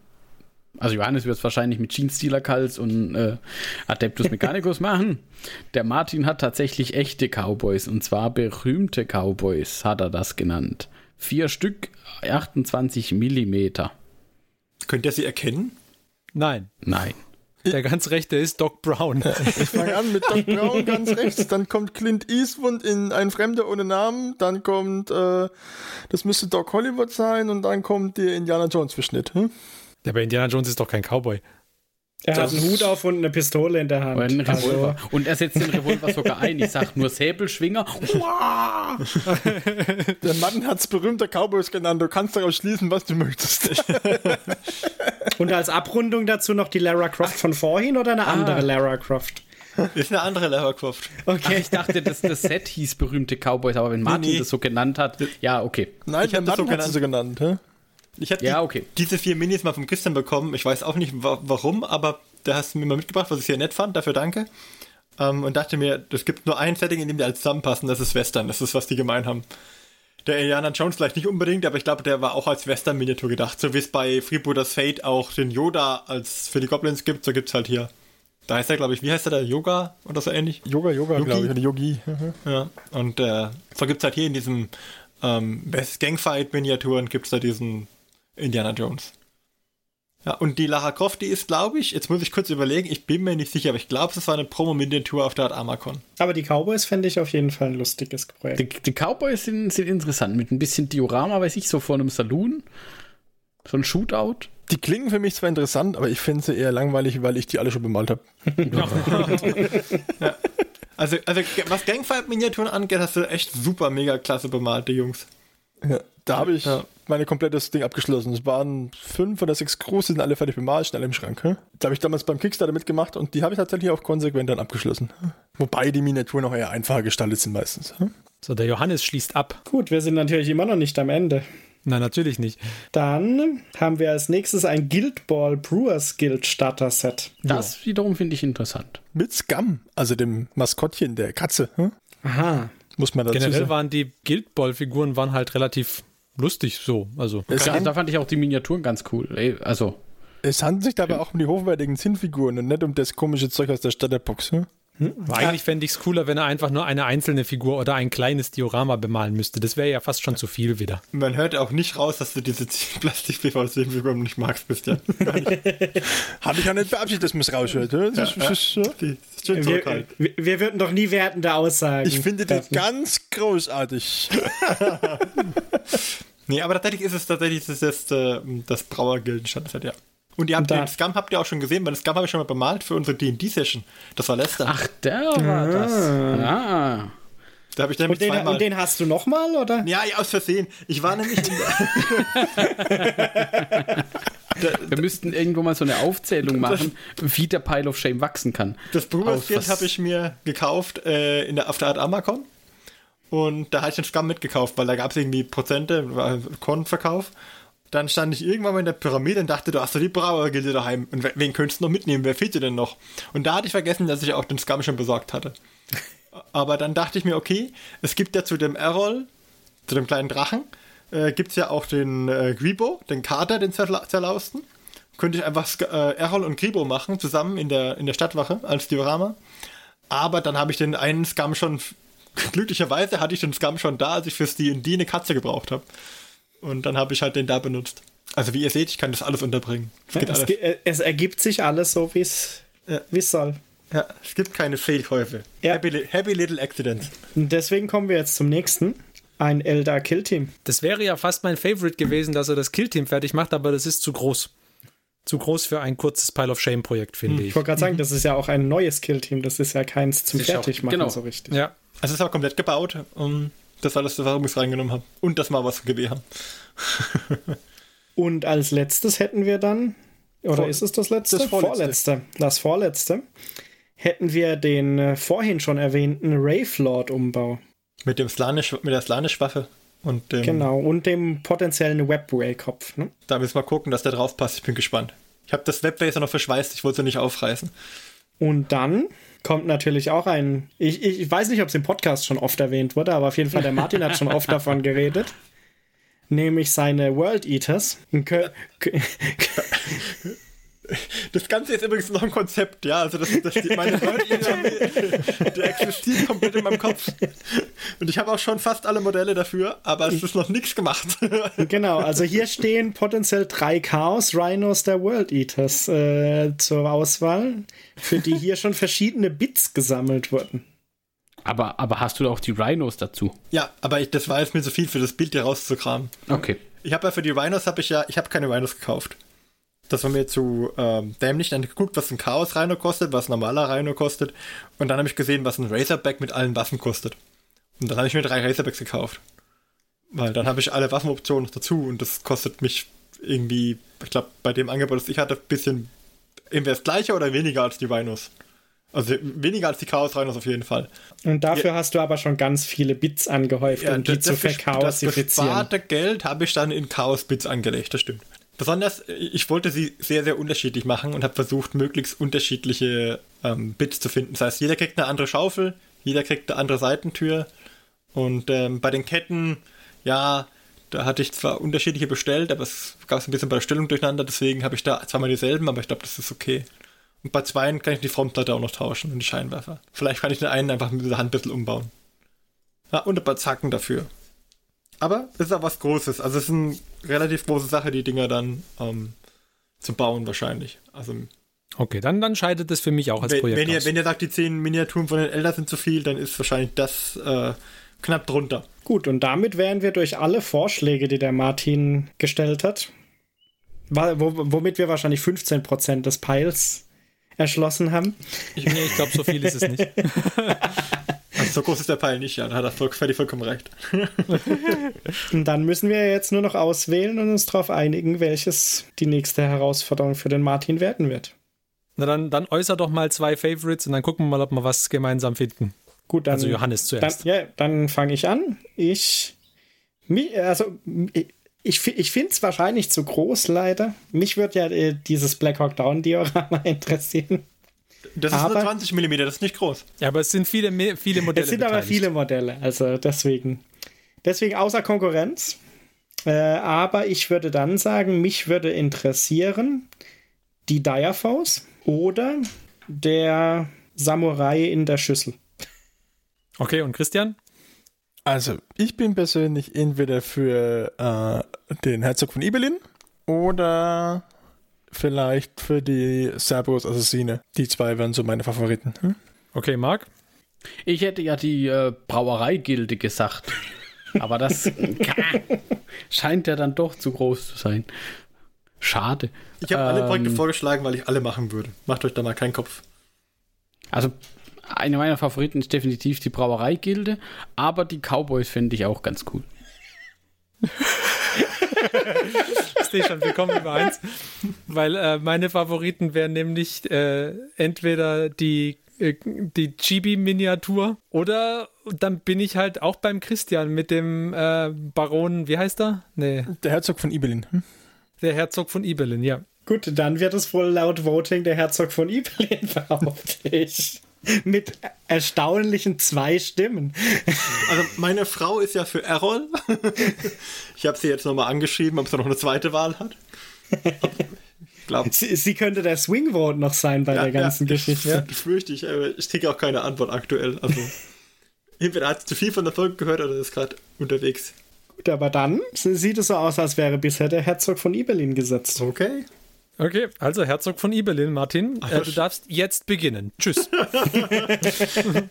Also Johannes wird es wahrscheinlich mit Jeans-Stealer-Kals und äh, Adeptus Mechanicus machen. Der Martin hat tatsächlich echte Cowboys und zwar berühmte Cowboys, hat er das genannt. Vier Stück, 28 Millimeter. Könnt ihr sie erkennen? Nein, Nein. Der ganz rechte ist Doc Brown. Ich fange an mit Doc Brown ganz rechts, dann kommt Clint Eastwood in Ein Fremder ohne Namen, dann kommt, äh, das müsste Doc Hollywood sein und dann kommt der Indiana Jones Verschnitt. Hm? Der bei Indiana Jones ist doch kein Cowboy. Er hat einen Hut auf und eine Pistole in der Hand. Und, Also, Revolver. und er setzt den Revolver sogar ein. Ich sag nur Säbelschwinger. Der Mann hat's berühmter Cowboys genannt, du kannst daraus schließen, was du möchtest. und als Abrundung dazu noch die Lara Croft von vorhin oder eine andere Lara Croft? Ist eine andere Lara Croft. Ach, ich dachte, dass das Set hieß berühmte Cowboys, aber wenn Martin nee. das so genannt hat, ja, okay. Nein, Ich der hab das so hat sie so genannt. Hä? Ich habe Ja, die, okay. diese vier Minis mal vom Christian bekommen. Ich weiß auch nicht wa warum, aber der hast du mir mal mitgebracht, was ich sehr nett fand. Dafür danke. Ähm, und dachte mir, es gibt nur ein Setting, in dem die alle zusammenpassen. Das ist Western. Das ist, was die gemein haben. der Indiana Jones vielleicht nicht unbedingt, aber ich glaube, der war auch als Western-Miniatur gedacht. So wie es bei Freebooters Fate auch den Yoda als für die Goblins gibt, so gibt es halt hier. Da heißt er, glaube ich, wie heißt er da? Yoga oder so ähnlich? Yoga, Yoga, Yogi? glaube ich, oder Yogi. Mhm. Ja. Und äh, so gibt es halt hier in diesem ähm, Gangfight-Miniaturen gibt es da diesen Indiana Jones. Ja, und die Lara Croft, die ist, glaube ich, jetzt muss ich kurz überlegen, ich bin mir nicht sicher, aber ich glaube, es war eine Promo-Miniatur auf der Art Armacon. Aber die Cowboys fände ich auf jeden Fall ein lustiges Projekt. Die, die Cowboys sind, sind interessant. Mit ein bisschen Diorama, weiß ich, so vor einem Saloon. So ein Shootout. Die klingen für mich zwar interessant, aber ich finde sie eher langweilig, weil ich die alle schon bemalt habe. Also, also was Gangfight-Miniaturen angeht, hast du echt super mega klasse bemalte Jungs. Ja, da habe ich Ja. mein komplettes Ding abgeschlossen. Es waren fünf oder sechs große, sind alle fertig bemalt, schnell im Schrank. Da habe ich damals beim Kickstarter mitgemacht und die habe ich tatsächlich auch konsequent dann abgeschlossen. Wobei die Miniaturen auch eher einfacher gestaltet sind meistens. So, der Johannes schließt ab. Gut, wir sind natürlich immer noch nicht am Ende. Nein, natürlich nicht. Dann haben wir als nächstes ein Guild Ball Brewers Guild Starter Set. Das wiederum finde ich interessant. Mit Scum, also dem Maskottchen der Katze. Aha. Muss man dazu Generell sagen. waren die Guild Ball-Figuren waren halt relativ lustig so. Also Ja, hand, da fand ich auch die Miniaturen ganz cool. Ey, Also, es handelt sich dabei auch um die hochwertigen Zinnfiguren und nicht um das komische Zeug aus der Starterbox. hä? eigentlich fände ich es cooler, wenn er einfach nur eine einzelne Figur oder ein kleines Diorama bemalen müsste. Das wäre ja fast schon zu viel wieder. Man hört auch nicht raus, dass du diese Plastik-PVC-Figuren nicht magst, Christian. Habe ich ja nicht beabsichtigt, dass man es raushört. Das das. Die ist schön Wir, wir, wir würden doch nie wertende Aussagen. Ich finde die treffen. ganz großartig. Nee, aber tatsächlich ist es tatsächlich das, das, äh, das Brauer-Gilden-Standard, ja. Und ihr habt Und den Scum habt ihr auch schon gesehen, weil das Scum habe ich schon mal bemalt für unsere D&D-Session. Das war Lester. ach, der war das. Ah. da habe ich nämlich und, den, zweimal... und den hast du nochmal, oder? ja, ja, aus Versehen. Ich war nämlich in der, Wir müssten irgendwo mal so eine Aufzählung machen, wie der Pile of Shame wachsen kann. Das Brewers Guild habe ich mir gekauft äh, in der, auf der Art Amacon. Und da habe ich den Scum mitgekauft, weil da gab es irgendwie Prozente, war Kornverkauf. Dann stand ich irgendwann mal in der Pyramide und dachte, du hast doch die Brauergilde daheim. Und we- wen könntest du noch mitnehmen? Wer fehlt dir denn noch? Und da hatte ich vergessen, dass ich auch den Scum schon besorgt hatte. Aber dann dachte ich mir, okay, es gibt ja zu dem Errol, zu dem kleinen Drachen, äh, gibt es ja auch den äh, Gribo, den Kater, den Zerla Zerlausten. Könnte ich einfach äh, Errol und Gribo machen, zusammen in der, in der Stadtwache als Diorama. Aber dann habe ich den einen Scum schon, glücklicherweise hatte ich den Scum schon da, als ich fürs D&D eine Katze gebraucht habe. Und dann habe ich halt den da benutzt. Also wie ihr seht, ich kann das alles unterbringen. Es geht Es, alles. ge- äh, es ergibt sich alles so, wie es Ja. wie es soll. Ja, es gibt keine Fehlkäufe. Ja. Happy, li- happy Little Accidents. Deswegen kommen wir jetzt zum nächsten. Ein Eldar Kill Team. Das wäre ja fast mein Favorite gewesen, dass er das Killteam fertig macht, aber das ist zu groß. Zu groß für ein kurzes Pile of Shame Projekt, finde Ich ich. wollte gerade sagen, das ist ja auch ein neues Kill Team. Das ist ja keins zum Fertigmachen genau. so richtig. Ja. Also es war komplett gebaut. Um, das war das, warum ich es reingenommen habe. Und das mal was GW haben. Und als letztes hätten wir dann, oder Vor- ist es das letzte? das vorletzte. vorletzte. Das vorletzte. Hätten wir den äh, vorhin schon erwähnten Wraith-Lord-Umbau. Mit, dem Slanish, mit der Slanish-Waffe. Und dem, Genau. Und dem potenziellen Webway-Kopf. Ne? da müssen wir gucken, dass der drauf passt. Ich bin gespannt. Ich habe das Weblaser noch verschweißt, ich wollte es nicht aufreißen. Und dann kommt natürlich auch ein. Ich, ich, weiß nicht, ob es im Podcast schon oft erwähnt wurde, aber auf jeden Fall, der Martin hat schon oft davon geredet. Nämlich seine World Eaters. Kö- Das Ganze ist übrigens noch ein Konzept, ja. Also das, das die, meine Leute, der existiert komplett in meinem Kopf. Und ich habe auch schon fast alle Modelle dafür, aber es ist noch nichts gemacht. Genau, also hier stehen potenziell drei Chaos Rhinos der World Eaters äh, zur Auswahl, für die hier schon verschiedene Bits gesammelt wurden. Aber, aber hast du da auch die Rhinos dazu? ja, aber ich, das war jetzt mir so viel für das Bild hier rauszukramen. Okay. Ich habe ja für die Rhinos habe ich ja, ich habe keine Rhinos gekauft. Das war mir zu ähm, dämlich. Dann geguckt, was ein Chaos Rhino kostet, was ein normaler Rhino kostet. Und dann habe ich gesehen, was ein Razorback mit allen Waffen kostet. Und dann habe ich mir drei Razorbacks gekauft. Weil dann habe ich alle Waffenoptionen noch dazu und das kostet mich irgendwie, ich glaube, bei dem Angebot, das ich hatte, ein bisschen entweder das gleiche oder weniger als die Rhinos. Also weniger als die Chaos Rhinos auf jeden Fall. Und dafür hast du aber schon ganz viele Bits angehäuft, um die zu das, das verchaosifizieren. besparte Geld habe ich dann in Chaos-Bits angelegt, das stimmt. Besonders, ich wollte sie sehr, sehr unterschiedlich machen und habe versucht, möglichst unterschiedliche ähm, Bits zu finden. Das heißt, jeder kriegt eine andere Schaufel, jeder kriegt eine andere Seitentür und ähm, bei den Ketten, ja, da hatte ich zwar unterschiedliche bestellt, aber es gab ein bisschen bei der Stellung durcheinander, deswegen habe ich da zweimal dieselben, aber ich glaube, das ist okay. Und bei zweien kann ich die Frontplatte auch noch tauschen und die Scheinwerfer. Vielleicht kann ich den einen einfach mit der Hand ein bisschen umbauen. Ja, und ein paar Zacken dafür. Aber es ist auch was Großes. Also es ist eine relativ große Sache, die Dinger dann ähm, zu bauen wahrscheinlich. Also Okay, dann, dann scheidet es für mich auch als wenn, Projekt wenn ihr, aus. wenn ihr sagt, die 10 Miniaturen von den Eltern sind zu viel, dann ist wahrscheinlich das äh, knapp drunter. Gut, und damit wären wir durch alle Vorschläge, die der Martin gestellt hat, womit wir wahrscheinlich 15% des Piles erschlossen haben. Ich, nee, ich glaube, so viel ist es nicht. So groß ist der Pfeil nicht, ja. Da hat er voll, völlig vollkommen recht. Und dann müssen wir jetzt nur noch auswählen und uns darauf einigen, welches die nächste Herausforderung für den Martin werden wird. Na dann, dann äußer doch mal zwei Favorites und dann gucken wir mal, ob wir was gemeinsam finden. Gut, dann, Also Johannes dann, zuerst. ja, dann fange ich an. Ich, mi- also, ich, ich finde es wahrscheinlich zu groß, leider. Mich würde ja äh, dieses Black Hawk Down Diorama interessieren. Das ist Aber- nur 20 mm, das ist nicht groß. Ja, aber es sind viele, viele Modelle. Es sind aber beteiligt. viele Modelle, also deswegen. Deswegen außer Konkurrenz. Äh, aber ich würde dann sagen, mich würde interessieren die Direfoes oder der Samurai in der Schüssel. Okay, und Christian? Also, ich bin persönlich entweder für äh, den Herzog von Ibelin oder vielleicht für die Cerberus Assassine. Die zwei wären so meine Favoriten. Hm? Okay, Marc? Ich hätte ja die äh, Brauereigilde gesagt. Aber das scheint ja dann doch zu groß zu sein. Schade. Ich habe alle Ähm, Projekte vorgeschlagen, weil ich alle machen würde. Macht euch da mal keinen Kopf. Also, eine meiner Favoriten ist definitiv die Brauereigilde, aber die Cowboys finde ich auch ganz cool. Stehe schon, wir kommen übereins. Weil äh, meine Favoriten wären nämlich äh, entweder die, äh, die Chibi-Miniatur oder dann bin ich halt auch beim Christian mit dem äh, Baron, wie heißt er? Nee, Der Herzog von Ibelin. Hm? der Herzog von Ibelin, ja. Gut, dann wird es wohl laut Voting der Herzog von Ibelin, behaupte ich. Mit erstaunlichen zwei Stimmen. Also meine Frau ist ja für Errol. ich habe sie jetzt nochmal angeschrieben, ob sie noch eine zweite Wahl hat. Ich glaube, Sie, sie könnte der Swing Vote noch sein bei der ganzen Geschichte. Das fürchte ich, aber ich kriege auch keine Antwort aktuell. Also entweder hat sie zu viel von der Folge gehört oder ist gerade unterwegs. Gut, aber dann sieht es so aus, als wäre bisher der Herzog von Ibelin gesetzt. Okay. Okay, also Herzog von Ibelin, Martin, äh, du darfst jetzt beginnen. Tschüss.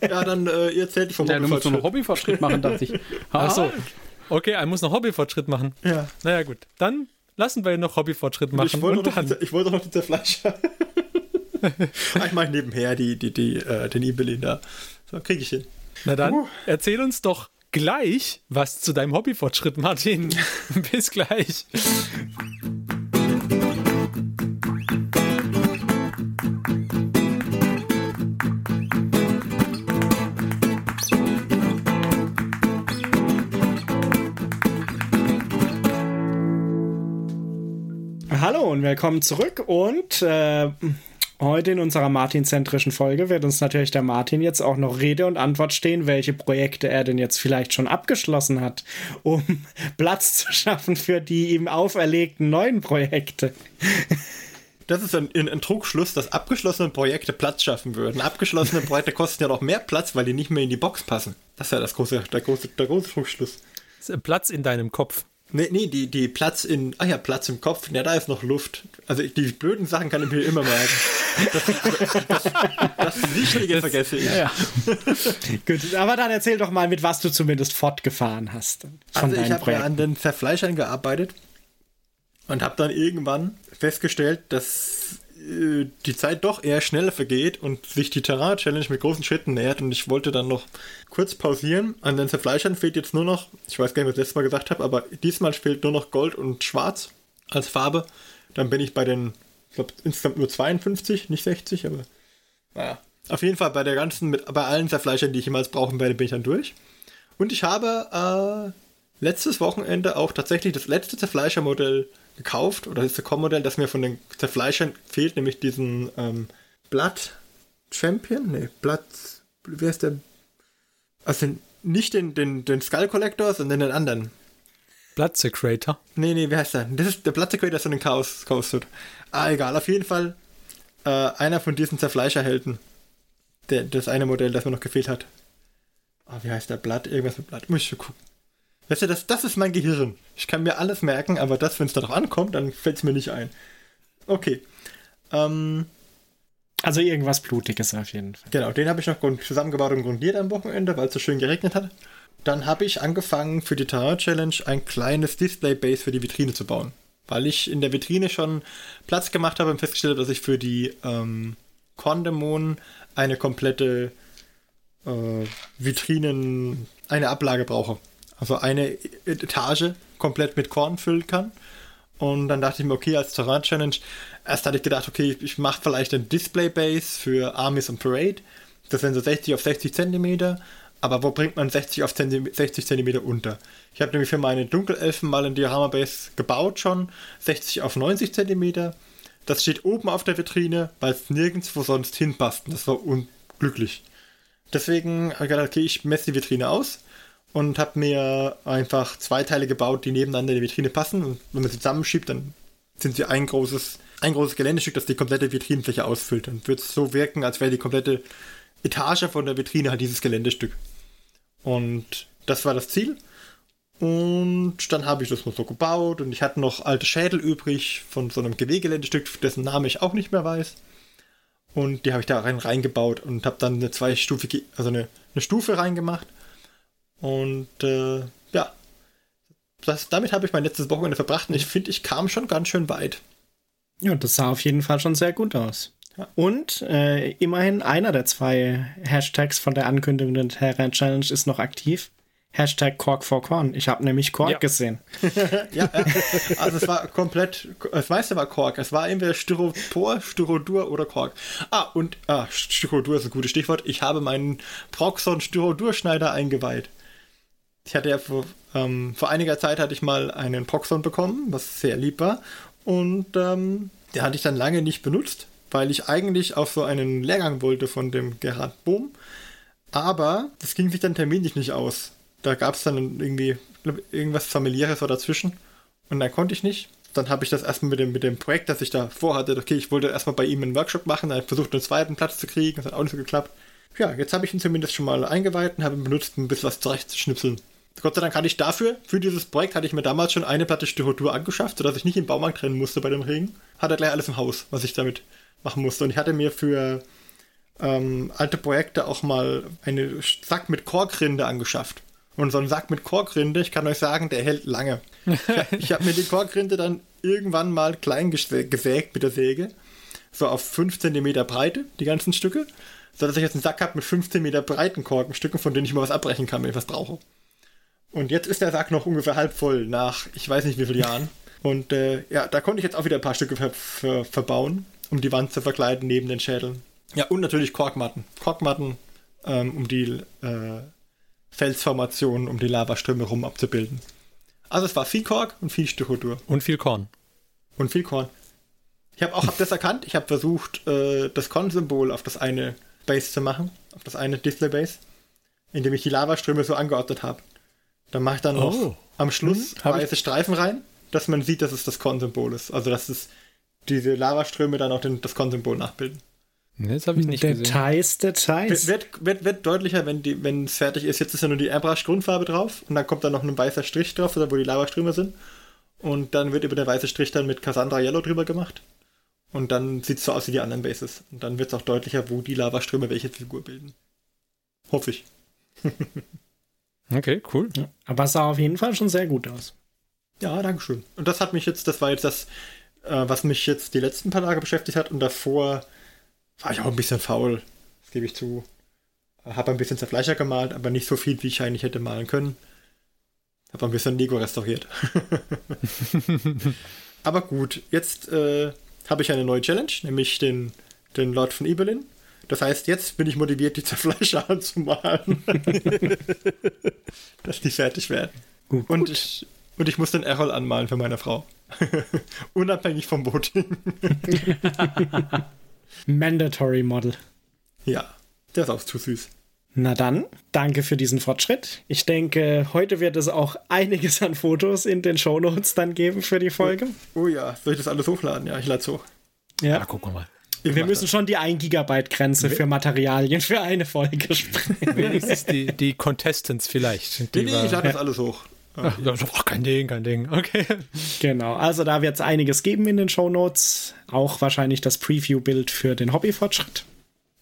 Ja, dann äh, ihr erzählt vom Ja, du musst so einen Hobbyfortschritt. Hobbyfortschritt machen, dachte ich. Ach so. Okay, er muss noch Hobbyfortschritt machen. Ja. Naja, gut. Dann lassen wir ihn noch Hobbyfortschritt machen. Ich wollte, doch dann. noch, ich wollte noch die Zerfleischer. Ah, ich mache nebenher die, die, die, äh, den Ibelin da. So, kriege ich hin. Na dann, erzähl uns doch gleich was zu deinem Hobbyfortschritt, Martin. Bis gleich. Hallo und willkommen zurück und äh, heute in unserer Martin-zentrischen Folge wird uns natürlich der Martin jetzt auch noch Rede und Antwort stehen, welche Projekte er denn jetzt vielleicht schon abgeschlossen hat, um Platz zu schaffen für die ihm auferlegten neuen Projekte. Das ist ein, ein, ein Trugschluss, dass abgeschlossene Projekte Platz schaffen würden. Abgeschlossene Projekte kosten ja noch mehr Platz, weil die nicht mehr in die Box passen. Das ist ja das große, der, große, der große Trugschluss. Platz in deinem Kopf. Nee, nee, die, die Platz in, ah ja, Platz im Kopf, ja, da ist noch Luft. Also die blöden Sachen kann ich mir immer merken. Das, das, das Wichtige vergesse ich. Ja, Gut, aber dann erzähl doch mal, mit was du zumindest fortgefahren hast von Also ich habe ja an den Zerfleischern gearbeitet und habe dann irgendwann festgestellt, dass die Zeit doch eher schneller vergeht und sich die Terrain-Challenge mit großen Schritten nähert und ich wollte dann noch kurz pausieren. An den Zerfleischern fehlt jetzt nur noch, ich weiß gar nicht, was ich letztes Mal gesagt habe, aber diesmal fehlt nur noch Gold und Schwarz als Farbe. Dann bin ich bei den, ich glaube insgesamt nur 52, nicht 60, aber naja. Auf jeden Fall bei der ganzen, mit, bei allen Zerfleischern, die ich jemals brauchen werde, bin ich dann durch. Und ich habe äh, letztes Wochenende auch tatsächlich das letzte Zerfleischermodell gekauft, oder das Com-Modell, das mir von den Zerfleischern fehlt, nämlich diesen ähm, Blood Champion, nee, Blood, wie heißt der? Also nicht den, den, den Skull Collector, sondern den anderen. Blood Secretor. Nee, nee, wie heißt der? Das ist der Blood Secretor, ist so ein Chaos, Chaos Suit. Ah, egal, auf jeden Fall äh, einer von diesen Zerfleischerhelden. Der, das eine Modell, das mir noch gefehlt hat. Ah, wie heißt der? Blatt? Irgendwas mit Blatt. Muss ich gucken. Weißt du, das, das ist mein Gehirn. Ich kann mir alles merken, aber das, wenn es darauf ankommt, dann fällt es mir nicht ein. Okay. Ähm, Also irgendwas Blutiges auf jeden Fall. Genau, den habe ich noch zusammengebaut und grundiert am Wochenende, weil es so schön geregnet hat. Dann habe ich angefangen für die Terrain Challenge ein kleines Display Base für die Vitrine zu bauen. Weil ich in der Vitrine schon Platz gemacht habe und festgestellt habe, dass ich für die ähm, Condemon eine komplette äh, Vitrinen, eine Ablage brauche. Also eine Etage komplett mit Korn füllen kann. Und dann dachte ich mir, okay, als Terrain Challenge, erst hatte ich gedacht, okay, ich mache vielleicht ein Display Base für Armies und Parade. Das sind so 60 auf 60 Zentimeter. Aber wo bringt man 60 auf 10 60 Zentimeter unter? Ich habe nämlich für meine Dunkelelfen mal ein Diorama Base gebaut schon, 60 auf 90 Zentimeter. Das steht oben auf der Vitrine, weil es nirgendwo sonst hinpasst. Das war unglücklich. Deswegen habe ich gedacht, okay, ich messe die Vitrine aus und habe mir einfach zwei Teile gebaut, die nebeneinander in die Vitrine passen. Und wenn man sie zusammenschiebt, dann sind sie ein großes, ein großes Geländestück, das die komplette Vitrinenfläche ausfüllt. Dann wird es so wirken, als wäre die komplette Etage von der Vitrine halt dieses Geländestück. Und das war das Ziel. Und dann habe ich das noch so gebaut und ich hatte noch alte Schädel übrig von so einem Gewehgeländestück, dessen Name ich auch nicht mehr weiß. Und die habe ich da rein reingebaut und habe dann eine zweistufige, also eine, eine Stufe reingemacht. Und äh, ja, das, damit habe ich mein letztes Wochenende verbracht und ich finde, ich kam schon ganz schön weit. Ja, das sah auf jeden Fall schon sehr gut aus. Ja. Und äh, immerhin einer der zwei Hashtags von der Ankündigung der Terran Challenge ist noch aktiv. Hashtag Cork for Corn. Ich habe nämlich Cork Ja. gesehen. Ja, also es war komplett, das meiste war Kork. Es war entweder Styropor, Styrodur oder Kork. Ah, und, ah, Styrodur ist ein gutes Stichwort. Ich habe meinen Proxon Styrodurschneider eingeweiht. Ich hatte ja vor, ähm, vor einiger Zeit hatte ich mal einen Proxon bekommen, was sehr lieb war. Und ähm, den hatte ich dann lange nicht benutzt, weil ich eigentlich auf so einen Lehrgang wollte von dem Gerhard Bohm. Aber das ging sich dann terminlich nicht aus. Da gab es dann irgendwie glaub, irgendwas familiäres war dazwischen. Und dann konnte ich nicht. Dann habe ich das erstmal mit dem, mit dem Projekt, das ich da vorhatte, okay, ich wollte erstmal bei ihm einen Workshop machen, dann versucht, einen zweiten Platz zu kriegen, das hat auch nicht so geklappt. Ja, jetzt habe ich ihn zumindest schon mal eingeweiht und habe ihn benutzt, um ein bisschen was zurechtzuschnipseln. Gott sei Dank hatte ich dafür, für dieses Projekt hatte ich mir damals schon eine Platte Styrodur angeschafft, sodass ich nicht im Baumarkt rennen musste bei dem Regen. Hatte gleich alles im Haus, was ich damit machen musste. Und ich hatte mir für ähm, alte Projekte auch mal einen Sack mit Korkrinde angeschafft. Und so ein Sack mit Korkrinde, ich kann euch sagen, der hält lange. Ich, habe mir die Korkrinde dann irgendwann mal klein gesä- gesägt mit der Säge. So auf 5 cm Breite, die ganzen Stücke. So dass ich jetzt einen Sack habe mit 15 Meter breiten Korkenstücken, von denen ich mal was abbrechen kann, wenn ich was brauche. Und jetzt ist der Sack noch ungefähr halb voll, nach ich weiß nicht wie vielen Jahren. Und äh, ja, da konnte ich jetzt auch wieder ein paar Stücke ver ver verbauen, um die Wand zu verkleiden neben den Schädeln. Ja, und natürlich Korkmatten. Korkmatten, ähm, um die äh, Felsformationen, um die Lavaströme rum abzubilden. Also es war viel Kork und viel Styrodur Und viel Korn. und viel Korn. Ich habe auch hab das erkannt. Ich habe versucht, äh, das Korn-Symbol auf das eine Base zu machen, auf das eine Display-Base, indem ich die Lavaströme so angeordnet habe. Dann mache ich dann noch Oh. am Schluss ich- weiße Streifen rein, dass man sieht, dass es das Korn-Symbol ist. Also dass es diese Lavaströme dann auch den, das Korn-Symbol nachbilden. Das habe ich nicht gesehen. Details, Details. Wird, wird, wird deutlicher, wenn es fertig ist. Jetzt ist ja nur die Airbrush-Grundfarbe drauf und dann kommt dann noch ein weißer Strich drauf, wo die Lavaströme sind. Und dann wird über der weiße Strich dann mit Cassandra Yellow drüber gemacht. Und dann sieht es so aus wie die anderen Bases. Und dann wird es auch deutlicher, wo die Lavaströme welche Figur bilden. Hoffe ich. Okay, cool. Aber es sah auf jeden Fall schon sehr gut aus. Ja, Dankeschön. Und das hat mich jetzt, das war jetzt das, äh, was mich jetzt die letzten paar Tage beschäftigt hat. Und davor war ich auch ein bisschen faul. Das gebe ich zu. Habe ein bisschen Zerfleischer gemalt, aber nicht so viel, wie ich eigentlich hätte malen können. Habe ein bisschen Lego restauriert. aber gut, jetzt äh, habe ich eine neue Challenge, nämlich den, den Lord von Ibelin. Das heißt, jetzt bin ich motiviert, die Zerfleischer anzumalen. dass die fertig werden. Gut, Und ich, und ich muss den Errol anmalen für meine Frau. Unabhängig vom Voting. Mandatory Model. ja, der ist auch zu süß. Na dann, danke für diesen Fortschritt. Ich denke, heute wird es auch einiges an Fotos in den Shownotes dann geben für die Folge. Oh ja, soll ich das alles hochladen? Ja, ich lade hoch. Ja, ja gucken wir mal. Ich wir müssen das. schon die 1 Gigabyte Grenze für Materialien für eine Folge sprengen. Wenigstens die, die Contestants vielleicht. Die nee, nee, ich lade das alles hoch. Ach, ach, kein Ding, kein Ding. Okay. Genau, also da wird es einiges geben in den Shownotes. Auch wahrscheinlich das Preview-Bild für den Hobbyfortschritt.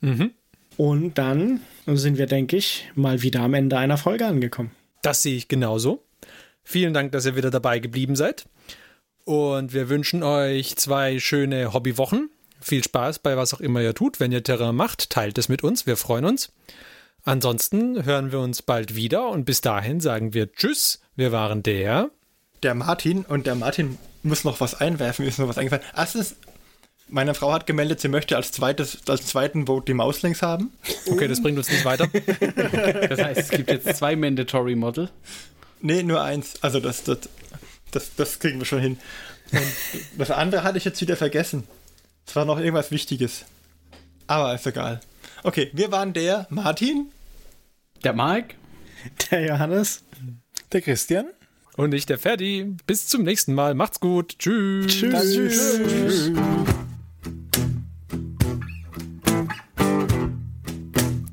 Mhm. Und dann sind wir, denke ich, mal wieder am Ende einer Folge angekommen. Das sehe ich genauso. Vielen Dank, dass ihr wieder dabei geblieben seid. Und wir wünschen euch zwei schöne Hobbywochen. Viel Spaß bei was auch immer ihr tut. Wenn ihr Terrain macht, teilt es mit uns. Wir freuen uns. Ansonsten hören wir uns bald wieder und bis dahin sagen wir Tschüss. Wir waren der. Der Martin und der Martin muss noch was einwerfen. Mir ist noch was eingefallen. Erstens, meine Frau hat gemeldet, sie möchte als, zweites, als zweiten Vote die Maus links haben. Okay, das bringt uns nicht weiter. das heißt, es gibt jetzt zwei Mandatory Model. Nee, nur eins. Also das, das, das, das kriegen wir schon hin. Und das andere hatte ich jetzt wieder vergessen. Es war noch irgendwas Wichtiges. Aber ist egal. Okay, wir waren der Martin. Der Mike. Der Johannes. Der Christian. Und ich, der Ferdi. Bis zum nächsten Mal. Macht's gut. Tschüss. Tschüss. Tschüss. Tschüss.